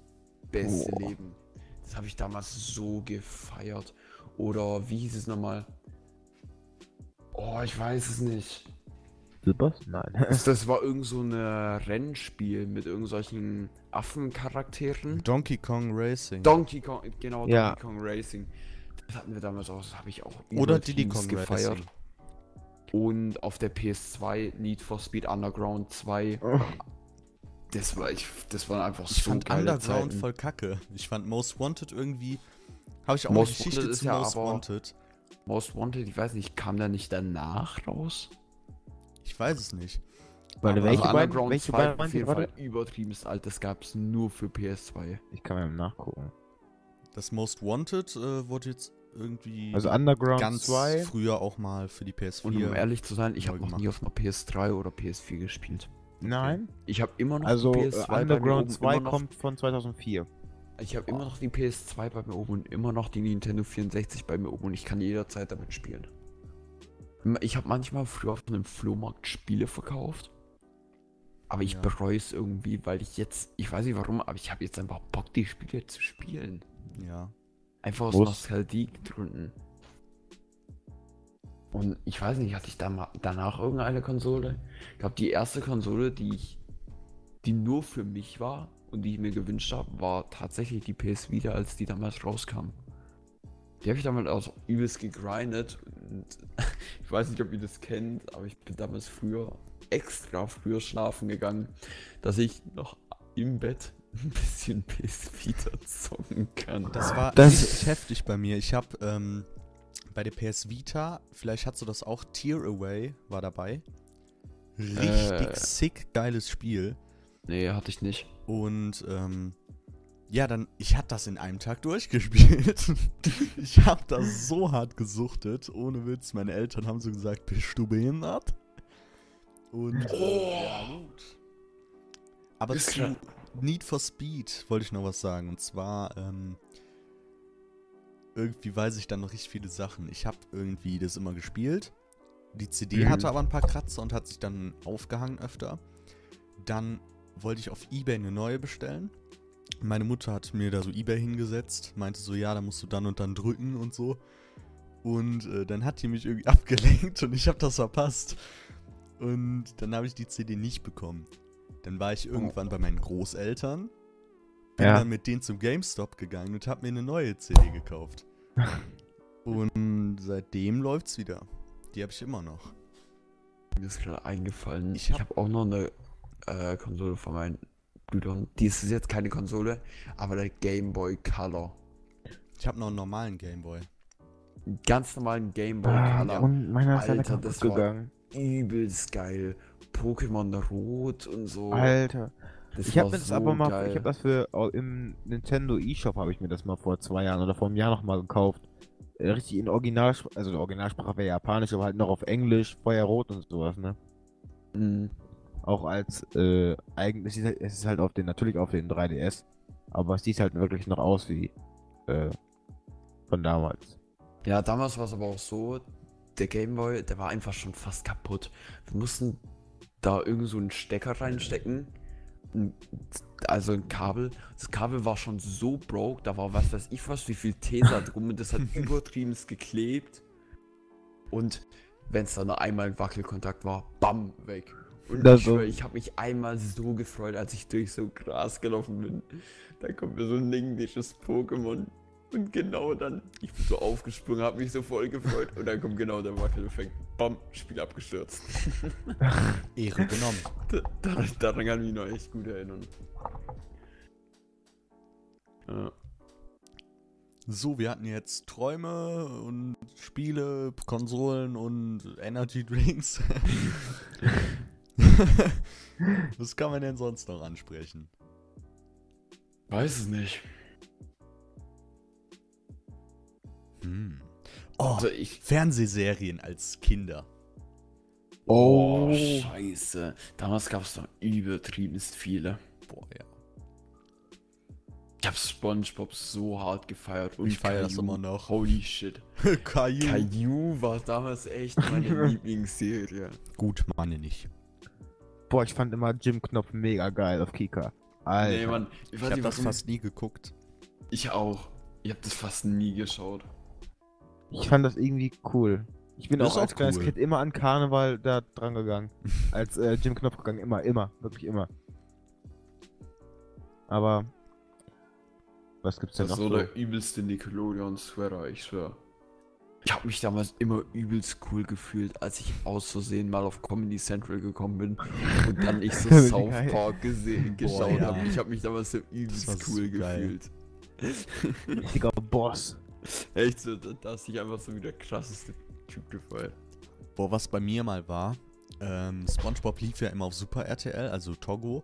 beste Boah. Leben. Das habe ich damals so gefeiert. Oder wie hieß es nochmal? Oh, ich weiß es nicht. Silbers? Nein. <laughs> Das, das war irgend so ein Rennspiel mit irgendwelchen Affencharakteren. Donkey Kong Racing. Donkey Kong, genau, Ja. Donkey Kong Racing. Das hatten wir damals auch, das habe ich auch Oder Diddy übertrieben Kong gefeiert. Racing. Und auf der PS2 Need for Speed Underground 2. Das war ich, das waren einfach Ich so fand geile Underground Zeiten. voll kacke. Ich fand Most Wanted irgendwie. Habe ich auch Most eine Geschichte Wanted ist zu ja Most aber- Wanted. Most Wanted, ich weiß nicht, kam der nicht danach raus? Ich weiß es nicht. Warte, welche also beiden? Underground Welche 2 beiden auf jeden? Fall übertrieben alt, das gab es nur für PS2. Ich kann mal nachgucken. Das Most Wanted äh, wurde jetzt irgendwie Also Underground ganz 2. früher auch mal für die PS4. Und um ehrlich zu sein, ich habe noch nie auf einer PS3 oder PS4 gespielt. Nein. Ich habe immer noch Also die äh, PS2 bei mir Underground oben, 2 immer noch, kommt von 2004. Ich habe immer noch die PS2 bei mir oben und immer noch die Nintendo 64 bei mir oben und ich kann jederzeit damit spielen. Ich habe manchmal früher auf einem Flohmarkt Spiele verkauft. Aber ich Ja. bereue es irgendwie, weil ich jetzt, ich weiß nicht warum, aber ich habe jetzt einfach Bock, die Spiele zu spielen. Ja. Einfach aus. Nostalgie-Gründen. Und ich weiß nicht, hatte ich da danach irgendeine Konsole? Ich glaube, die erste Konsole, die ich, die nur für mich war und die ich mir gewünscht habe, war tatsächlich die PS Vita, als die damals rauskam. Die habe ich damals auch übelst gegrindet und <laughs> ich weiß nicht, ob ihr das kennt, aber ich bin damals früher extra früher schlafen gegangen, dass ich noch im Bett <laughs> ein bisschen PS Vita zocken kann. Das war Das- richtig heftig bei mir. Ich habe ähm, bei der PS Vita, vielleicht hast du das auch, Tear Away war dabei. Richtig Äh. sick geiles Spiel. Nee, hatte ich nicht. Und ähm, ja, dann, ich hatte das in einem Tag durchgespielt. <laughs> ich habe das so hart gesuchtet, ohne Witz. Meine Eltern haben so gesagt, bist du behindert? Und äh, ja, gut. Aber Ist zu. Need for Speed wollte ich noch was sagen. Und zwar, ähm, irgendwie weiß ich dann noch richtig viele Sachen. Ich habe irgendwie das immer gespielt. Die CD Mhm. hatte aber ein paar Kratzer und hat sich dann aufgehangen öfter. Dann wollte ich auf Ebay eine neue bestellen. Meine Mutter hat mir da so Ebay hingesetzt, meinte so, ja, da musst du dann und dann drücken und so. Und äh, dann hat die mich irgendwie <laughs> abgelenkt und ich habe das verpasst. Und dann habe ich die CD nicht bekommen. Dann war ich irgendwann bei meinen Großeltern, bin Ja. dann mit denen zum GameStop gegangen und habe mir eine neue CD gekauft. <laughs> und seitdem läuft's wieder. Die habe ich immer noch. Mir ist gerade eingefallen. Ich Ich hab- habe auch noch eine äh, Konsole von meinen Brüdern. Die ist jetzt keine Konsole, aber der Game Boy Color. Ich habe noch einen normalen Gameboy. Einen ganz normalen Game Boy Ah, Color. und meiner ist Alter, kaputt das war- gegangen. Übelst geil. Pokémon Rot und so. Alter. Das Ich habe das so aber mal, geil. ich habe das für im Nintendo eShop habe ich mir das mal vor zwei Jahren oder vor einem Jahr noch mal gekauft. Äh, richtig in Originalsprache, also die Originalsprache wäre Japanisch, aber halt noch auf Englisch, Feuerrot und sowas, ne? Mhm. Auch als äh, eigentlich es ist halt- es ist halt auf den natürlich auf den 3DS, aber es sieht halt wirklich noch aus wie äh, von damals. Ja, damals war es aber auch so, der Gameboy, der war einfach schon fast kaputt. Wir mussten da irgend so einen Stecker reinstecken. Ein- Also ein Kabel. Das Kabel war schon so broke, da war was weiß ich was, wie viel Tesa drum und das hat <laughs> übertrieben geklebt. Und wenn es dann noch einmal ein Wackelkontakt war, bam, weg. Und Das ich so. ich habe mich einmal so gefreut, als ich durch so Gras gelaufen bin. Da kommt mir so ein legendäres Pokémon. Und genau dann, ich bin so aufgesprungen, habe mich so voll gefreut. Und dann kommt genau der Wackeleffekt. Bam, Spiel abgestürzt. <laughs> Ehre genommen. Da- Daran, daran kann ich mich noch echt gut erinnern. Ja. So, wir hatten jetzt Träume und Spiele, Konsolen und Energy Drinks. <laughs> Was kann man denn sonst noch ansprechen? Weiß es nicht. Hm. Oh, Also ich. Fernsehserien als Kinder. Oh, scheiße. Damals gab es doch übertriebenst viele. Boah, ja. Ich hab Spongebob so hart gefeiert. Und Ich feier das immer noch. Holy shit. <laughs> Caillou. Caillou war damals echt meine <laughs> Lieblingsserie. Gut, meine nicht. Boah, ich fand immer Jim Knopf mega geil auf Kika. Alter. Nee, Mann. Ich, Ich nicht, das fast nie geguckt. Ich auch. Ich hab das fast nie geschaut. Ich fand das irgendwie cool. Ich bin Das auch als auch kleines cool. Kind immer an Karneval da dran gegangen. <laughs> als äh, Jim Knopf gegangen. Immer, immer. Wirklich immer. Aber. Was gibt's denn Das noch ist so? der übelste Nickelodeon-Sweater, ich schwör. Ich habe mich damals immer übelst cool gefühlt, als ich aus Versehen mal auf Comedy Central gekommen bin und dann ich so <laughs> South geil. Park gesehen, geschaut ja. habe. Ich habe mich damals so Das übelst cool so gefühlt. Richtiger Boss. Echt so, da, ist ich einfach so wie der krasseste Typ gefeiert. Boah, was bei mir mal war, ähm, SpongeBob lief ja immer auf Super RTL, also Togo.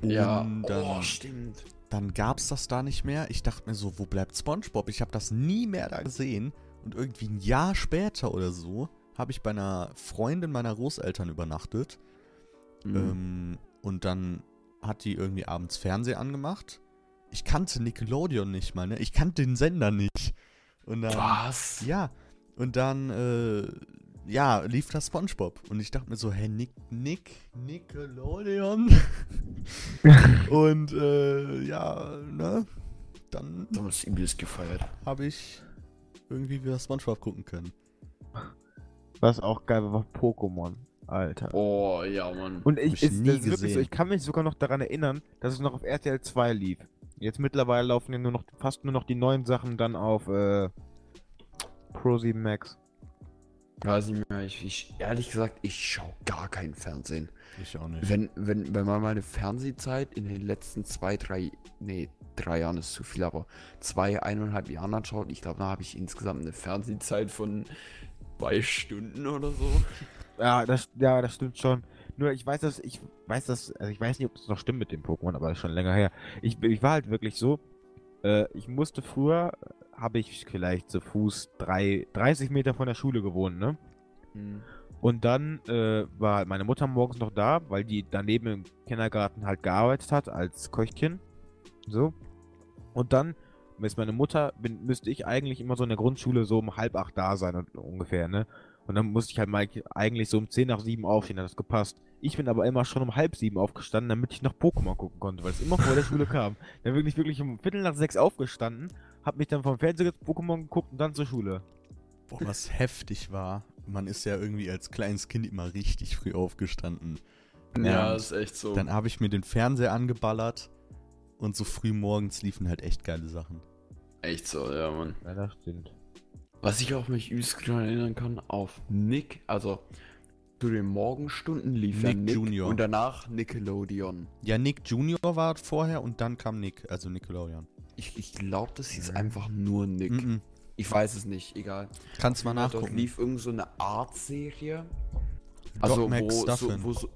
Und dann, oh, stimmt. dann gab's das da nicht mehr. Ich dachte mir so, wo bleibt SpongeBob? Ich habe das nie mehr da gesehen. Und irgendwie ein Jahr später oder so habe ich bei einer Freundin meiner Großeltern übernachtet. Mhm. Ähm, und dann hat die irgendwie abends Fernsehen angemacht. Ich kannte Nickelodeon nicht mal, ne? Ich kannte den Sender nicht. Und dann, Was? ja, und dann, äh, ja, lief das Spongebob. Und ich dachte mir so, hä, Nick, Nick, Nickelodeon? <laughs> und, äh, ja, ne? Dann Damals übelst gefeiert. habe ich irgendwie wieder Spongebob gucken können. Was auch geil war, war Pokémon. Alter. Oh, ja, Mann. Und ich, ich ist, nie wirklich so, gesehen. ich kann mich sogar noch daran erinnern, dass es noch auf RTL 2 lief. Jetzt mittlerweile laufen ja nur noch fast nur noch die neuen Sachen dann auf äh, Pro 7 Max. Weiß nicht mehr. Ich, ich, ehrlich gesagt, ich schaue gar kein Fernsehen. Ich auch nicht. Wenn, wenn, wenn man meine Fernsehzeit in den letzten zwei, drei, nee, drei Jahren ist zu viel, aber zwei, eineinhalb Jahren anschaut, ich glaube, da habe ich insgesamt eine Fernsehzeit von zwei Stunden oder so. Ja, das, ja, das stimmt schon. Nur ich weiß, dass ich weiß, dass also ich weiß nicht, ob das noch stimmt mit dem Pokémon, aber das ist schon länger her. Ich, ich war halt wirklich so. Äh, ich musste früher, habe ich vielleicht zu Fuß drei, 30 Meter von der Schule gewohnt, ne? Und dann äh, war halt meine Mutter morgens noch da, weil die daneben im Kindergarten halt gearbeitet hat als Köchchen. So. Und dann ist meine Mutter, bin, müsste ich eigentlich immer so in der Grundschule so um halb acht da sein und, ungefähr, ne? Und dann musste ich halt mal eigentlich so um zehn nach sieben aufstehen, hat das gepasst. Ich bin aber immer schon um halb sieben aufgestanden, damit ich noch Pokémon gucken konnte, weil es immer vor der Schule kam. <laughs> Dann bin ich wirklich um Viertel nach sechs aufgestanden, hab mich dann vom Fernseher Pokémon geguckt und dann zur Schule. Boah, was heftig war. Man ist ja irgendwie als kleines Kind immer richtig früh aufgestanden. Ja, Und ist echt so. Dann habe ich mir den Fernseher angeballert und so früh morgens liefen halt echt geile Sachen. echt so, ja, Mann. Ja, das stimmt. Was ich auch mich übelst daran erinnern kann, auf Nick, also zu den Morgenstunden lief Nick Nick Junior. und danach Nickelodeon. Ja, Nick Junior war vorher und dann kam Nick, also Nickelodeon. Ich, ich glaube, das hieß Mhm. einfach nur Nick. Mhm. Ich weiß es nicht, egal. Kannst mal Dort nachgucken. lief irgend so eine Art-Serie. Also, wo so, wo so.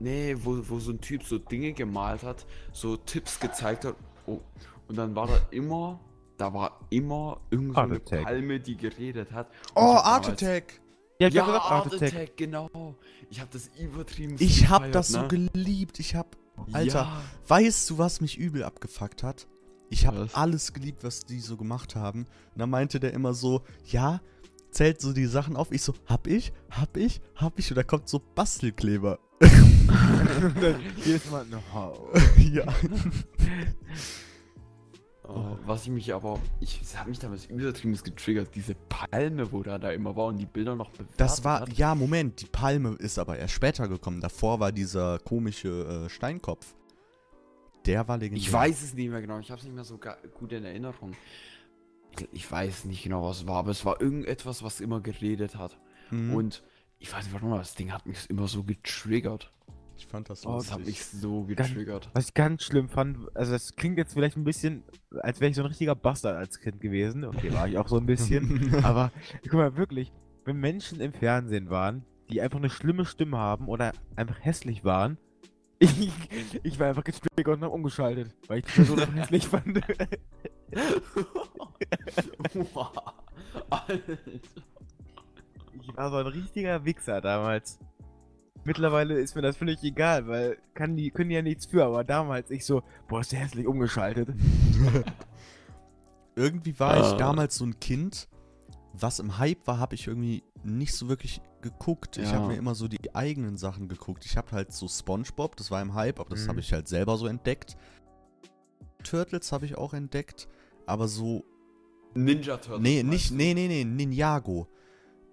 Nee, wo, wo so ein Typ so Dinge gemalt hat, so Tipps gezeigt hat. Oh, und dann war da immer, da war immer irgend so. Palme, die geredet hat. Und Oh, hab Art Attack! Ja, ich Ja, hab gesagt, Art Art Attack. Attack. genau. Ich habe das übertrieben. Ich hab gefeiert, das so ne? geliebt. Ich hab. Alter, Ja. weißt du, was mich übel abgefuckt hat? Ich hab Was? alles geliebt, was die so gemacht haben. Und dann meinte der immer so, ja, zählt so die Sachen auf. Ich so, hab ich, hab ich, hab ich. Und da kommt so Bastelkleber. <laughs> Jedes Mal, no. <laughs> ja. <laughs> Oh, was ich mich aber, ich hat mich damals übertrieben getriggert, diese Palme, wo da da immer war und die Bilder noch Das war, hat. ja, Moment, die Palme ist aber erst später gekommen. Davor war dieser komische äh, Steinkopf. Der war legendär. Ich weiß es nicht mehr genau, ich habe es nicht mehr so gut in Erinnerung. Ich, ich weiß nicht genau, was es war, aber es war irgendetwas, was immer geredet hat. Mhm. Und ich weiß nicht warum, aber das Ding hat mich immer so getriggert. Ich fand das Oh, Das hat lustig. mich so Ganz- getriggert. Was ich ganz schlimm fand, also das klingt jetzt vielleicht ein bisschen, als wäre ich so ein richtiger Bastard als Kind gewesen. Okay, war ich auch so ein bisschen. <laughs> aber guck mal, wirklich, wenn Menschen im Fernsehen waren, die einfach eine schlimme Stimme haben oder einfach hässlich waren, <laughs> ich, ich war einfach getriggert und hab umgeschaltet, weil ich die Person einfach hässlich <laughs> fand. Alter. Ich war so ein richtiger Wichser damals. Mittlerweile ist mir das völlig egal, weil kann die, können die ja nichts für, aber damals ich so, boah, ist der hässlich umgeschaltet. <laughs> irgendwie war ich Ah. damals so ein Kind, was im Hype war, habe ich irgendwie nicht so wirklich geguckt. Ich Ja. habe mir immer so die eigenen Sachen geguckt. Ich habe halt so SpongeBob, das war im Hype, aber das Mhm. habe ich halt selber so entdeckt. Turtles habe ich auch entdeckt, aber so Ninja Turtles. nee, nicht du? nee, nee, nee, Ninjago.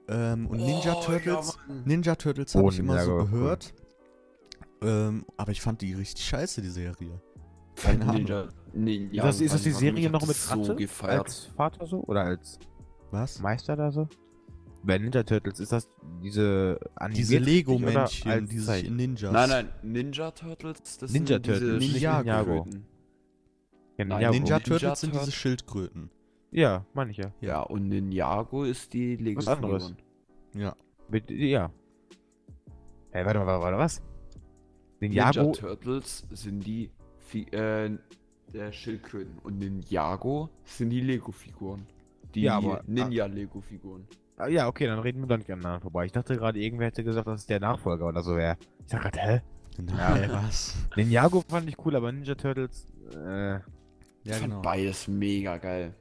Ähm, und Ninja Oh, Turtles, ja. Ninja Turtles Oh, habe ich immer so cool. gehört. Ähm, aber ich fand die richtig scheiße, die Serie. Keine Ahnung. Ninja, Ninja, ist das, ist das die Serie noch mit Ratte so gefeiert. als Vater so? Oder als Was? Meister da so? Bei Ninja Turtles ist das diese Diese animierte Lego-Männchen, oder als die sich Zeich- in Ninjas. Nein, nein, Ninja Turtles, das Ninja sind diese Turtles, nicht Ninjago. Ninjago. Ja. Ninja Ninja Turtles sind diese. Schildkröten. Ja, meine ich ja. Ja, und Ninjago ist die lego Was anderes. Ja. Mit, ja. Hey, warte mal, warte, warte, was? Ninja Ninjago? Turtles sind die Fi äh, der Schildkröten und Ninjago sind die Lego-Figuren. Die Ja, Ninja-Lego-Figuren. Ah, Ja, okay, dann reden wir doch nicht aneinander vorbei. Ich dachte gerade, irgendwer hätte gesagt, dass es der Nachfolger oder so wäre. Ich sag gerade, hä? Nein, was? Ninjago fand ich cool, aber Ninja Turtles, äh, Ich Ja, fand genau. beides mega geil.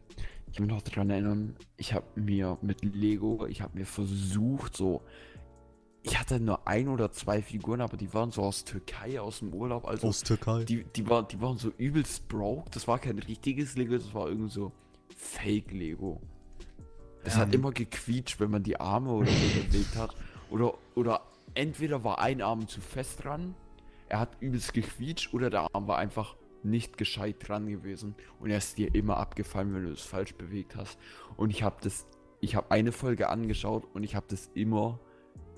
Ich kann mich noch daran erinnern, ich habe mir mit Lego, ich habe mir versucht, so. Ich hatte nur ein oder zwei Figuren, aber die waren so aus Türkei, aus dem Urlaub. Also Aus Türkei. die, die, war, die waren so übelst broke. Das war kein richtiges Lego, das war irgendwie so Fake-Lego. Es Ja. hat immer gequietscht, wenn man die Arme oder so <laughs> bewegt hat. Oder, oder entweder war ein Arm zu fest dran, er hat übelst gequietscht, oder der Arm war einfach nicht gescheit dran gewesen. Und er ist dir immer abgefallen, wenn du es falsch bewegt hast. Und ich habe das, ich habe eine Folge angeschaut und ich habe das immer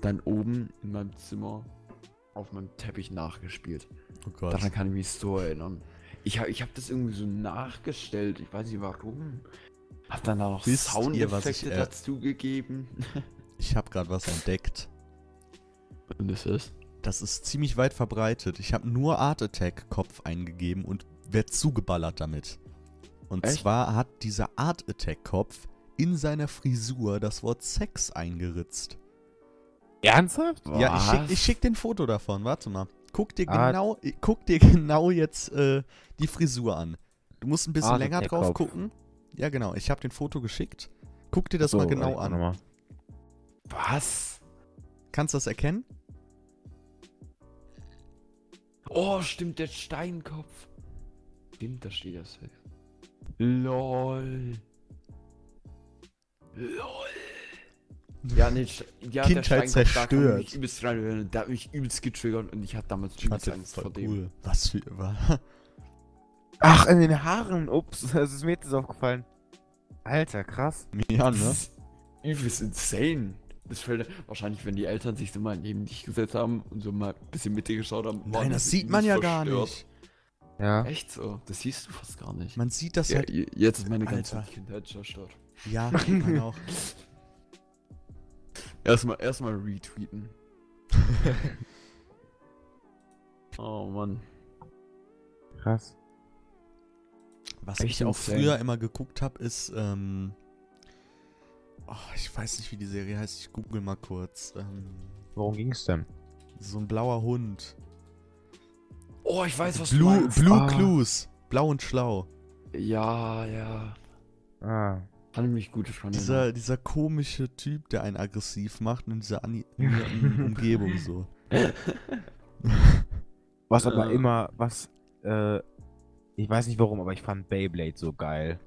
dann oben in meinem Zimmer auf meinem Teppich nachgespielt. Oh Gott. Daran kann ich mich so erinnern. Ich habe ich hab das irgendwie so nachgestellt. Ich weiß nicht warum. Hab dann da noch Wisst Soundeffekte <laughs> ich, äh, dazu gegeben. Ich habe gerade was entdeckt. Und das ist? Das ist ziemlich weit verbreitet. Ich habe nur Art Attack Kopf eingegeben und werd zugeballert damit. Und Echt? zwar hat dieser Art Attack Kopf in seiner Frisur das Wort Sex eingeritzt. ernsthaft? Ja, ich schick, ich schick den Foto davon. Warte mal. Guck dir Art- genau, guck dir <laughs> genau jetzt äh, die Frisur an. Du musst ein bisschen Art länger drauf Kopf. gucken. Ja, genau. Ich habe den Foto geschickt. Guck dir das So, mal genau an. mal. Was? Kannst du das erkennen? Oh, stimmt, der Steinkopf. Stimmt, da steht das. LOL. LOL. Ja, nee, ja, der Kindheit Steinkopf, da zerstört. mich. Der hat mich übelst getriggert und ich hatte damals Ich übelst Angst das vor dem. cool. Was für. wa- Ach, in den Haaren. Ups, <laughs> das ist mir jetzt aufgefallen. Alter, krass. ja, ne? ist <laughs> übelst insane. Das fällt wahrscheinlich, wenn die Eltern sich so mal neben dich gesetzt haben und so mal ein bisschen mit dir geschaut haben. Nein, das so sieht man ja gar nicht. Ja. Echt so? Das siehst du fast gar nicht. Man sieht das Ja, halt. jetzt ist meine ganze Alter. Kindheit zerstört. Ja, sieht man auch. <laughs> Erstmal erstmal retweeten. <laughs> oh Mann. Krass. Was Echt ich auch insane. früher immer geguckt habe, ist. Ähm, oh, ich weiß nicht, wie die Serie heißt. Ich google mal kurz. Ähm, Worum ging's denn? so ein blauer Hund. Oh, ich weiß, was du Blue, meinst. Blue Ah. Clues. Blau und schlau. Ja, ja. Ah. Kann ich mich gut dran Dieser, dieser komische Typ, der einen aggressiv macht in dieser animierten <laughs> Umgebung so. Was aber Äh. immer, was, äh, Ich weiß nicht warum, aber ich fand Beyblade so geil.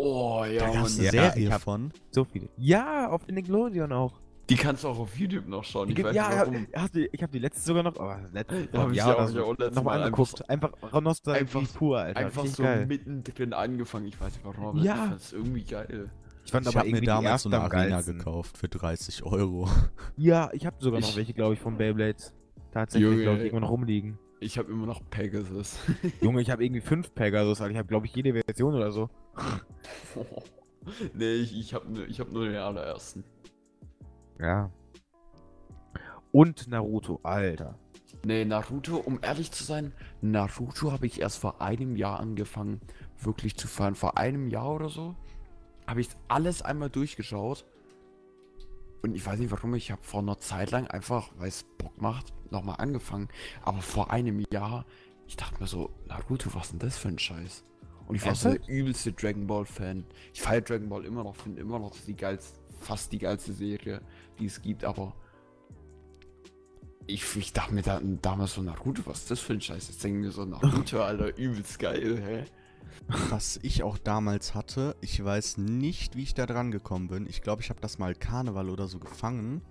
Oh ja, Da gab's eine Ja, Serie ich hab- von. So viele. Ja, auf Nickelodeon auch. Die kannst du auch auf YouTube noch schauen. Ich gibt- weiß ja, nicht ja, warum. hast du, ich habe die letzte sogar noch, aber letzte Da hab ich ja auch- ich auch so, letztes nochmal Mal angeguckt. Einfach, Nostalgie einfach- pur, Alter. Einfach so geil. mittendrin angefangen. Ich weiß nicht warum, Ja. ich fand's irgendwie geil. Ich fand Ich aber habe mir irgendwie die damals so eine Arena geilsten. gekauft für 30 Euro. Ja, ich habe sogar noch Ich- welche, glaube ich, von Beyblades. Tatsächlich, glaube ich, irgendwo noch rumliegen. Ich habe immer noch Pegasus. Junge, ich habe irgendwie fünf Pegasus, Alter. Ich habe, glaube ich, jede Version oder so. <laughs> nee, ich, ich habe ich hab nur den allerersten. Ja. Und Naruto, Alter. Nee, Naruto, um ehrlich zu sein, Naruto habe ich erst vor einem Jahr angefangen, wirklich zu fahren. Vor einem Jahr oder so habe ich alles einmal durchgeschaut. Und ich weiß nicht warum, ich habe vor einer Zeit lang einfach, weil es Bock macht, nochmal angefangen. Aber vor einem Jahr, ich dachte mir so, Naruto, was ist denn das für ein Scheiß? Und ich war so der übelste Dragon Ball Fan. Ich feiere Dragon Ball immer noch, finde immer noch die geilste, fast die geilste Serie, die es gibt, aber ich, ich dachte mir da, damals so, Naruto, was ist das für ein Scheiß? Jetzt denken wir so, Naruto, <laughs> Alter, übelst geil, hä? Was ich auch damals hatte, ich weiß nicht, wie ich da dran gekommen bin. Ich glaube, ich habe das mal Karneval oder so gefangen.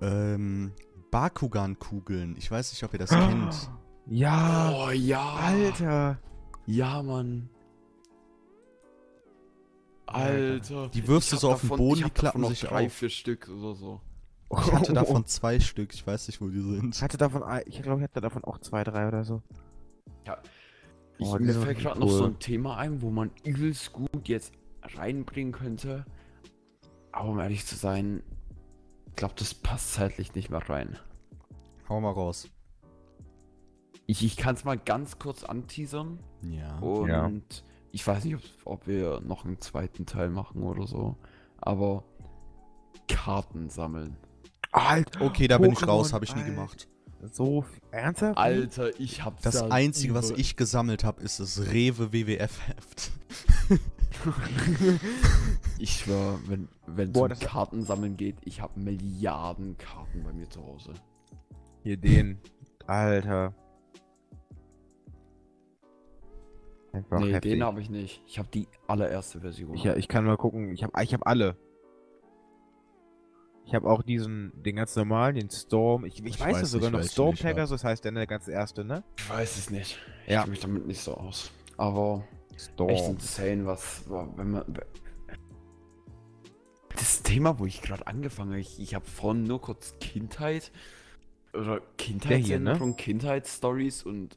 Ähm, Bakugan-Kugeln. Ich weiß nicht, ob ihr das kennt. Ja, Oh ja! Alter. Ja, Mann. Alter. Die wirfst du Ich so auf den davon- Boden, ich die klappen sich drei, auf. vier Stück oder so. Ich <laughs> hatte davon zwei Stück. Ich weiß nicht, wo die sind. Ich hatte davon, ich glaube, ich hatte davon auch zwei, drei oder so. Ich, Oh, die mir sind fällt gerade noch so ein Thema ein, wo man übelst gut jetzt reinbringen könnte. Aber um ehrlich zu sein, ich glaube, das passt zeitlich nicht mehr rein. Hau mal raus. Ich, ich kann es mal ganz kurz anteasern. Ja. Und Ja. ich weiß nicht, ob, ob wir noch einen zweiten Teil machen oder so. Aber Karten sammeln. Alter. Okay, da bin ich raus, habe ich nie Alter. gemacht. So viel- ernsthaft? Alter, ich hab's Das da Einzige, was ich gesammelt habe, ist das Rewe WWF-Heft. <laughs> Ich schwör, wenn wenn Boah, um das- Karten sammeln geht, ich habe Milliarden Karten bei mir zu Hause. Hier den. Alter. Nee, heftig. den habe ich nicht. Ich habe die allererste Version. Ich, ich kann mal gucken. Ich habe ich hab alle. Ich habe auch diesen, den ganz normalen, den Storm. Ich, ich, Ich weiß, weiß es sogar noch. Storm. Pegasus heißt der, ne, der ganz erste, ne? Ich weiß es nicht. Ich Ja. kenne mich damit nicht so aus. Aber Storm. echt insane, was, wenn man. Das Thema, wo ich gerade angefangen habe, ich, ich habe vorhin nur kurz Kindheit oder Kindheitserinnerung, Kindheitsstories und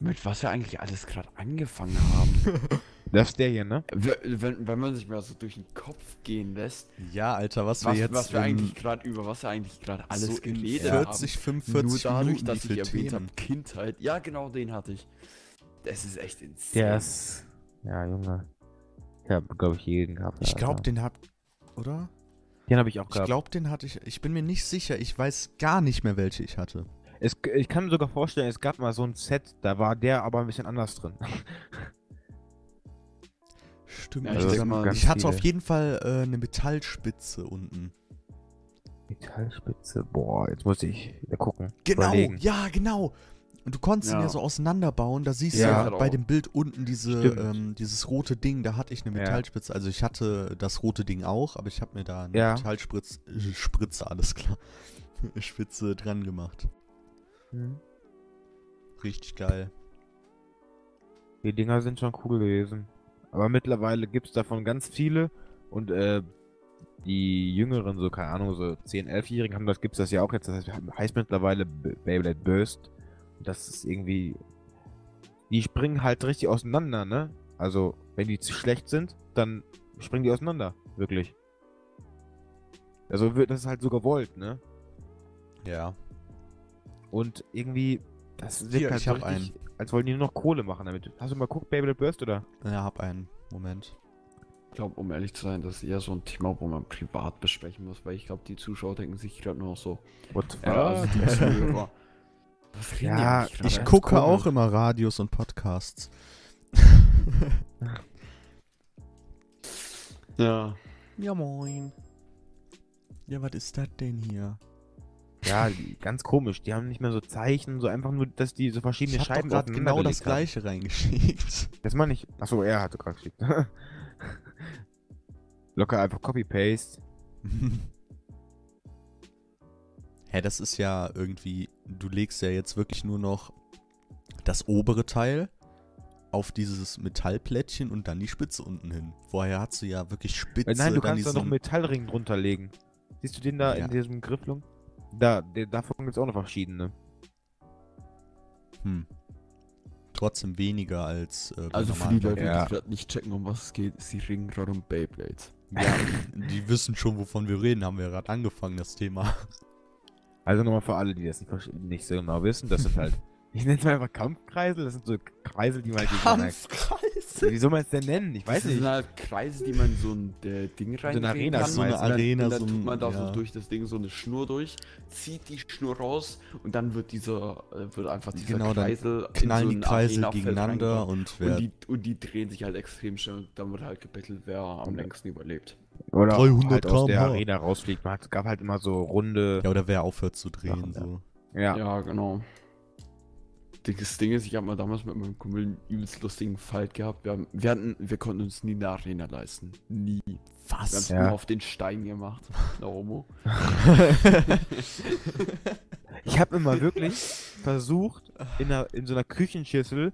mit was wir eigentlich alles gerade angefangen haben. <laughs> Das ist der hier, ne? Wenn, wenn man sich mal so durch den Kopf gehen lässt, Ja, Alter, was, was, wir jetzt was wir eigentlich gerade über was wir eigentlich gerade alles so geredet 40, haben. 45 Nur dadurch, Minuten, dass ich erwähnt habe. Kindheit. Ja, genau den hatte ich. Das ist echt insane. Der ist. Ja, Junge. Ich habe, glaube ich, jeden gehabt. Ich glaube, den hab, oder? den habe ich auch Ich gehabt. glaube, den hatte ich. Ich bin mir nicht sicher. Ich weiß gar nicht mehr, welche ich hatte. Es, ich kann mir sogar vorstellen, es gab mal so ein Set, da war der aber ein bisschen anders drin. Stimmt. Ja, ich ich mal, ich hatte viele. auf jeden Fall äh, eine Metallspitze unten. Metallspitze. Boah, jetzt muss ich wieder gucken. Genau, Überlegen. ja, genau. Und du konntest ihn Ja. ja so auseinanderbauen. Da siehst Ja. du bei dem Bild unten diese, ähm, dieses rote Ding. Da hatte ich eine Ja. Metallspitze. Also ich hatte das rote Ding auch, aber ich habe mir da eine Ja. Metallspritze, äh, Spritze, alles klar, <laughs> Spitze dran gemacht. Hm. Richtig geil. Die Dinger sind schon cool gewesen. Aber mittlerweile gibt es davon ganz viele und äh, die Jüngeren, so keine Ahnung, so 10, 11-Jährigen haben das, gibt's das ja auch jetzt. Das heißt, heißt mittlerweile Beyblade Burst. Und das ist irgendwie. Die springen halt richtig auseinander, ne? Also, wenn die zu schlecht sind, dann springen die auseinander. Wirklich. Also, wird das ist halt so gewollt, ne? Ja. Und irgendwie. Das wirkt Hier, halt ich so hab richtig, als wollen die nur noch Kohle machen damit. Hast du mal geguckt, Beyblade Burst, oder? Ja, hab einen. Moment. Ich glaube, um ehrlich zu sein, das ist eher so ein Thema, wo man privat besprechen muss, weil ich glaube, die Zuschauer denken sich gerade nur noch so. What the Ja, also die Zuhörer. Was reden Ja, die eigentlich gerade? Ich gucke auch immer Radios und Podcasts. <laughs> Ja. Ja, moin. Ja, was ist das denn hier? Ja, ganz komisch. Die haben nicht mehr so Zeichen, so einfach nur, dass die so verschiedene Ich Scheiben gerade genau das haben. gleiche reingeschickt. <laughs> Das meine ich. Achso, er hatte gerade geschickt. <laughs> Locker einfach Copy-Paste. <laughs> Hä, das ist ja irgendwie, du legst ja jetzt wirklich nur noch das obere Teil auf dieses Metallplättchen und dann die Spitze unten hin. Vorher hast du ja wirklich Spitze, Äh, Nein, du kannst da noch diesen- Metallring drunter legen. Siehst du den da Ja. in diesem Grifflung? Da, der, davon gibt es auch noch verschiedene. Hm. Trotzdem weniger als äh, Also für die Leute, Ja. die gerade nicht checken, um was es geht, sie reden gerade um Beyblades. Ja, <laughs> die wissen schon, wovon wir reden, haben wir gerade angefangen, das Thema. Also nochmal für alle, die das nicht, nicht so genau wissen, das sind halt, <laughs> ich nenne es mal einfach Kampfkreisel, das sind so Kreisel, die man halt gegeneinander... Kampfkreise. Wie soll man es denn nennen? Ich weiß das nicht. sind halt Kreise, die man in so ein äh, Ding rein eine Arena kann. so eine und dann, Arena, und dann so tut man da ja. so durch das Ding so eine Schnur durch, zieht die Schnur raus und dann wird dieser, äh, wird einfach dieser Genau, dann Kreisel Knallen in so die ein Kreise Arenafeld gegeneinander und wer Und die, und die drehen sich halt extrem schnell und dann wird halt gebettelt, wer am längsten überlebt. Oder 300 halt aus der. Arena rausfliegt. Man hat, es gab halt immer so runde... ja, oder wer aufhört zu drehen. Ja. So. Ja. Ja, genau. Das Ding ist, ich habe mal damals mit meinem Kumpel einen übelst lustigen Fight gehabt. Wir, haben, wir, hatten, wir konnten uns nie eine Arena leisten. Nie. Wir haben Was? es Ja. nur auf den Stein gemacht. <laughs> Na, Homo. Ich habe immer wirklich versucht, in, einer, in so einer Küchenschüssel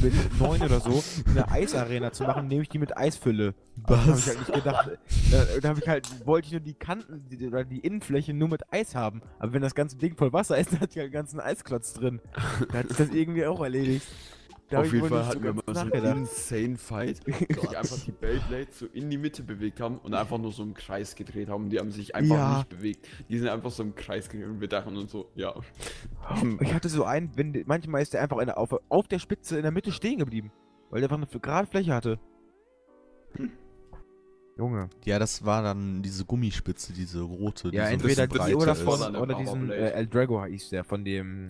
mit neun oder so eine Eisarena zu machen, indem ich die mit Eis fülle. Aber das habe ich Was? halt nicht gedacht. Da, da habe ich halt, wollte ich nur die Kanten die, oder die Innenfläche nur mit Eis haben. Aber wenn das ganze Ding voll Wasser ist, <laughs> dann hat die halt einen ganzen Eisklotz drin. Da hat sich das irgendwie auch erledigt. Da auf jeden Fall hatten wir mal so einen insane Fight, <laughs> wo sich einfach die Beyblades so in die Mitte bewegt haben und einfach nur so im Kreis gedreht haben. Die haben sich einfach Ja. nicht bewegt. Die sind einfach so im Kreis gegangen und wir dachten uns so, ja. <laughs> Ich hatte so einen, wenn, manchmal ist der einfach in der, auf, auf der Spitze in der Mitte stehen geblieben. Weil der einfach eine gerade Fläche hatte. Junge. Ja, das war dann diese Gummispitze, diese rote. Ja, die so entweder die oder von, Oder diesen äh, El Drago hieß der, von dem,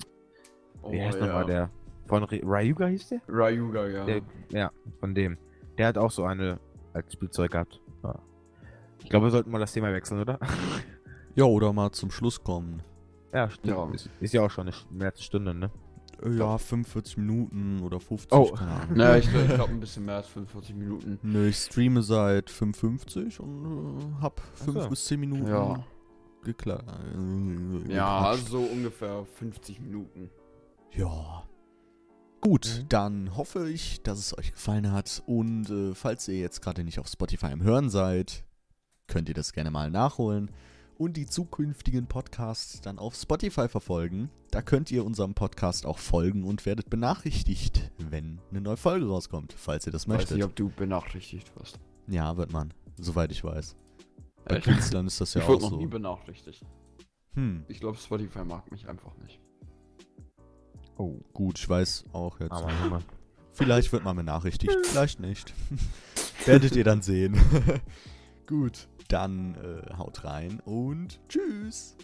Oh, wie heißt ja. nochmal der? Von Ry- Ryuga hieß der? Ryuga, ja. der? Ja, von dem. Der hat auch so eine als Spielzeug gehabt. Ja. Ich glaube, wir sollten mal das Thema wechseln, oder? <laughs> Ja, oder mal zum Schluss kommen. Ja, stimmt. Ja. Ist, ist ja auch schon eine, mehr als eine Stunde, ne? Äh, Ja, 45 Minuten oder 50, Oh. keine Ahnung. Naja, ich, ich glaube ein bisschen mehr als 45 Minuten. Nö, ich streame seit 55 und äh, hab 5 so. bis 10 Minuten Ja. gekla- äh, Ja, also so ungefähr 50 Minuten. Ja. Gut, Mhm. dann hoffe ich, dass es euch gefallen hat. Und äh, falls ihr jetzt gerade nicht auf Spotify im Hören seid, könnt ihr das gerne mal nachholen und die zukünftigen Podcasts dann auf Spotify verfolgen. Da könnt ihr unserem Podcast auch folgen und werdet benachrichtigt, wenn eine neue Folge rauskommt, falls ihr das Ich weiß möchtet. nicht, ob du benachrichtigt wirst. Ja, wird man, soweit ich weiß. Bei? Künstlern ist das ja ich auch wurde noch so. nie benachrichtigt. Hm, Ich glaube, Spotify mag mich einfach nicht. Oh, gut, ich weiß auch jetzt. aber Junge. Vielleicht wird man benachrichtigt, vielleicht nicht. <laughs> Werdet ihr dann sehen. <laughs> Gut, dann äh, haut rein und tschüss.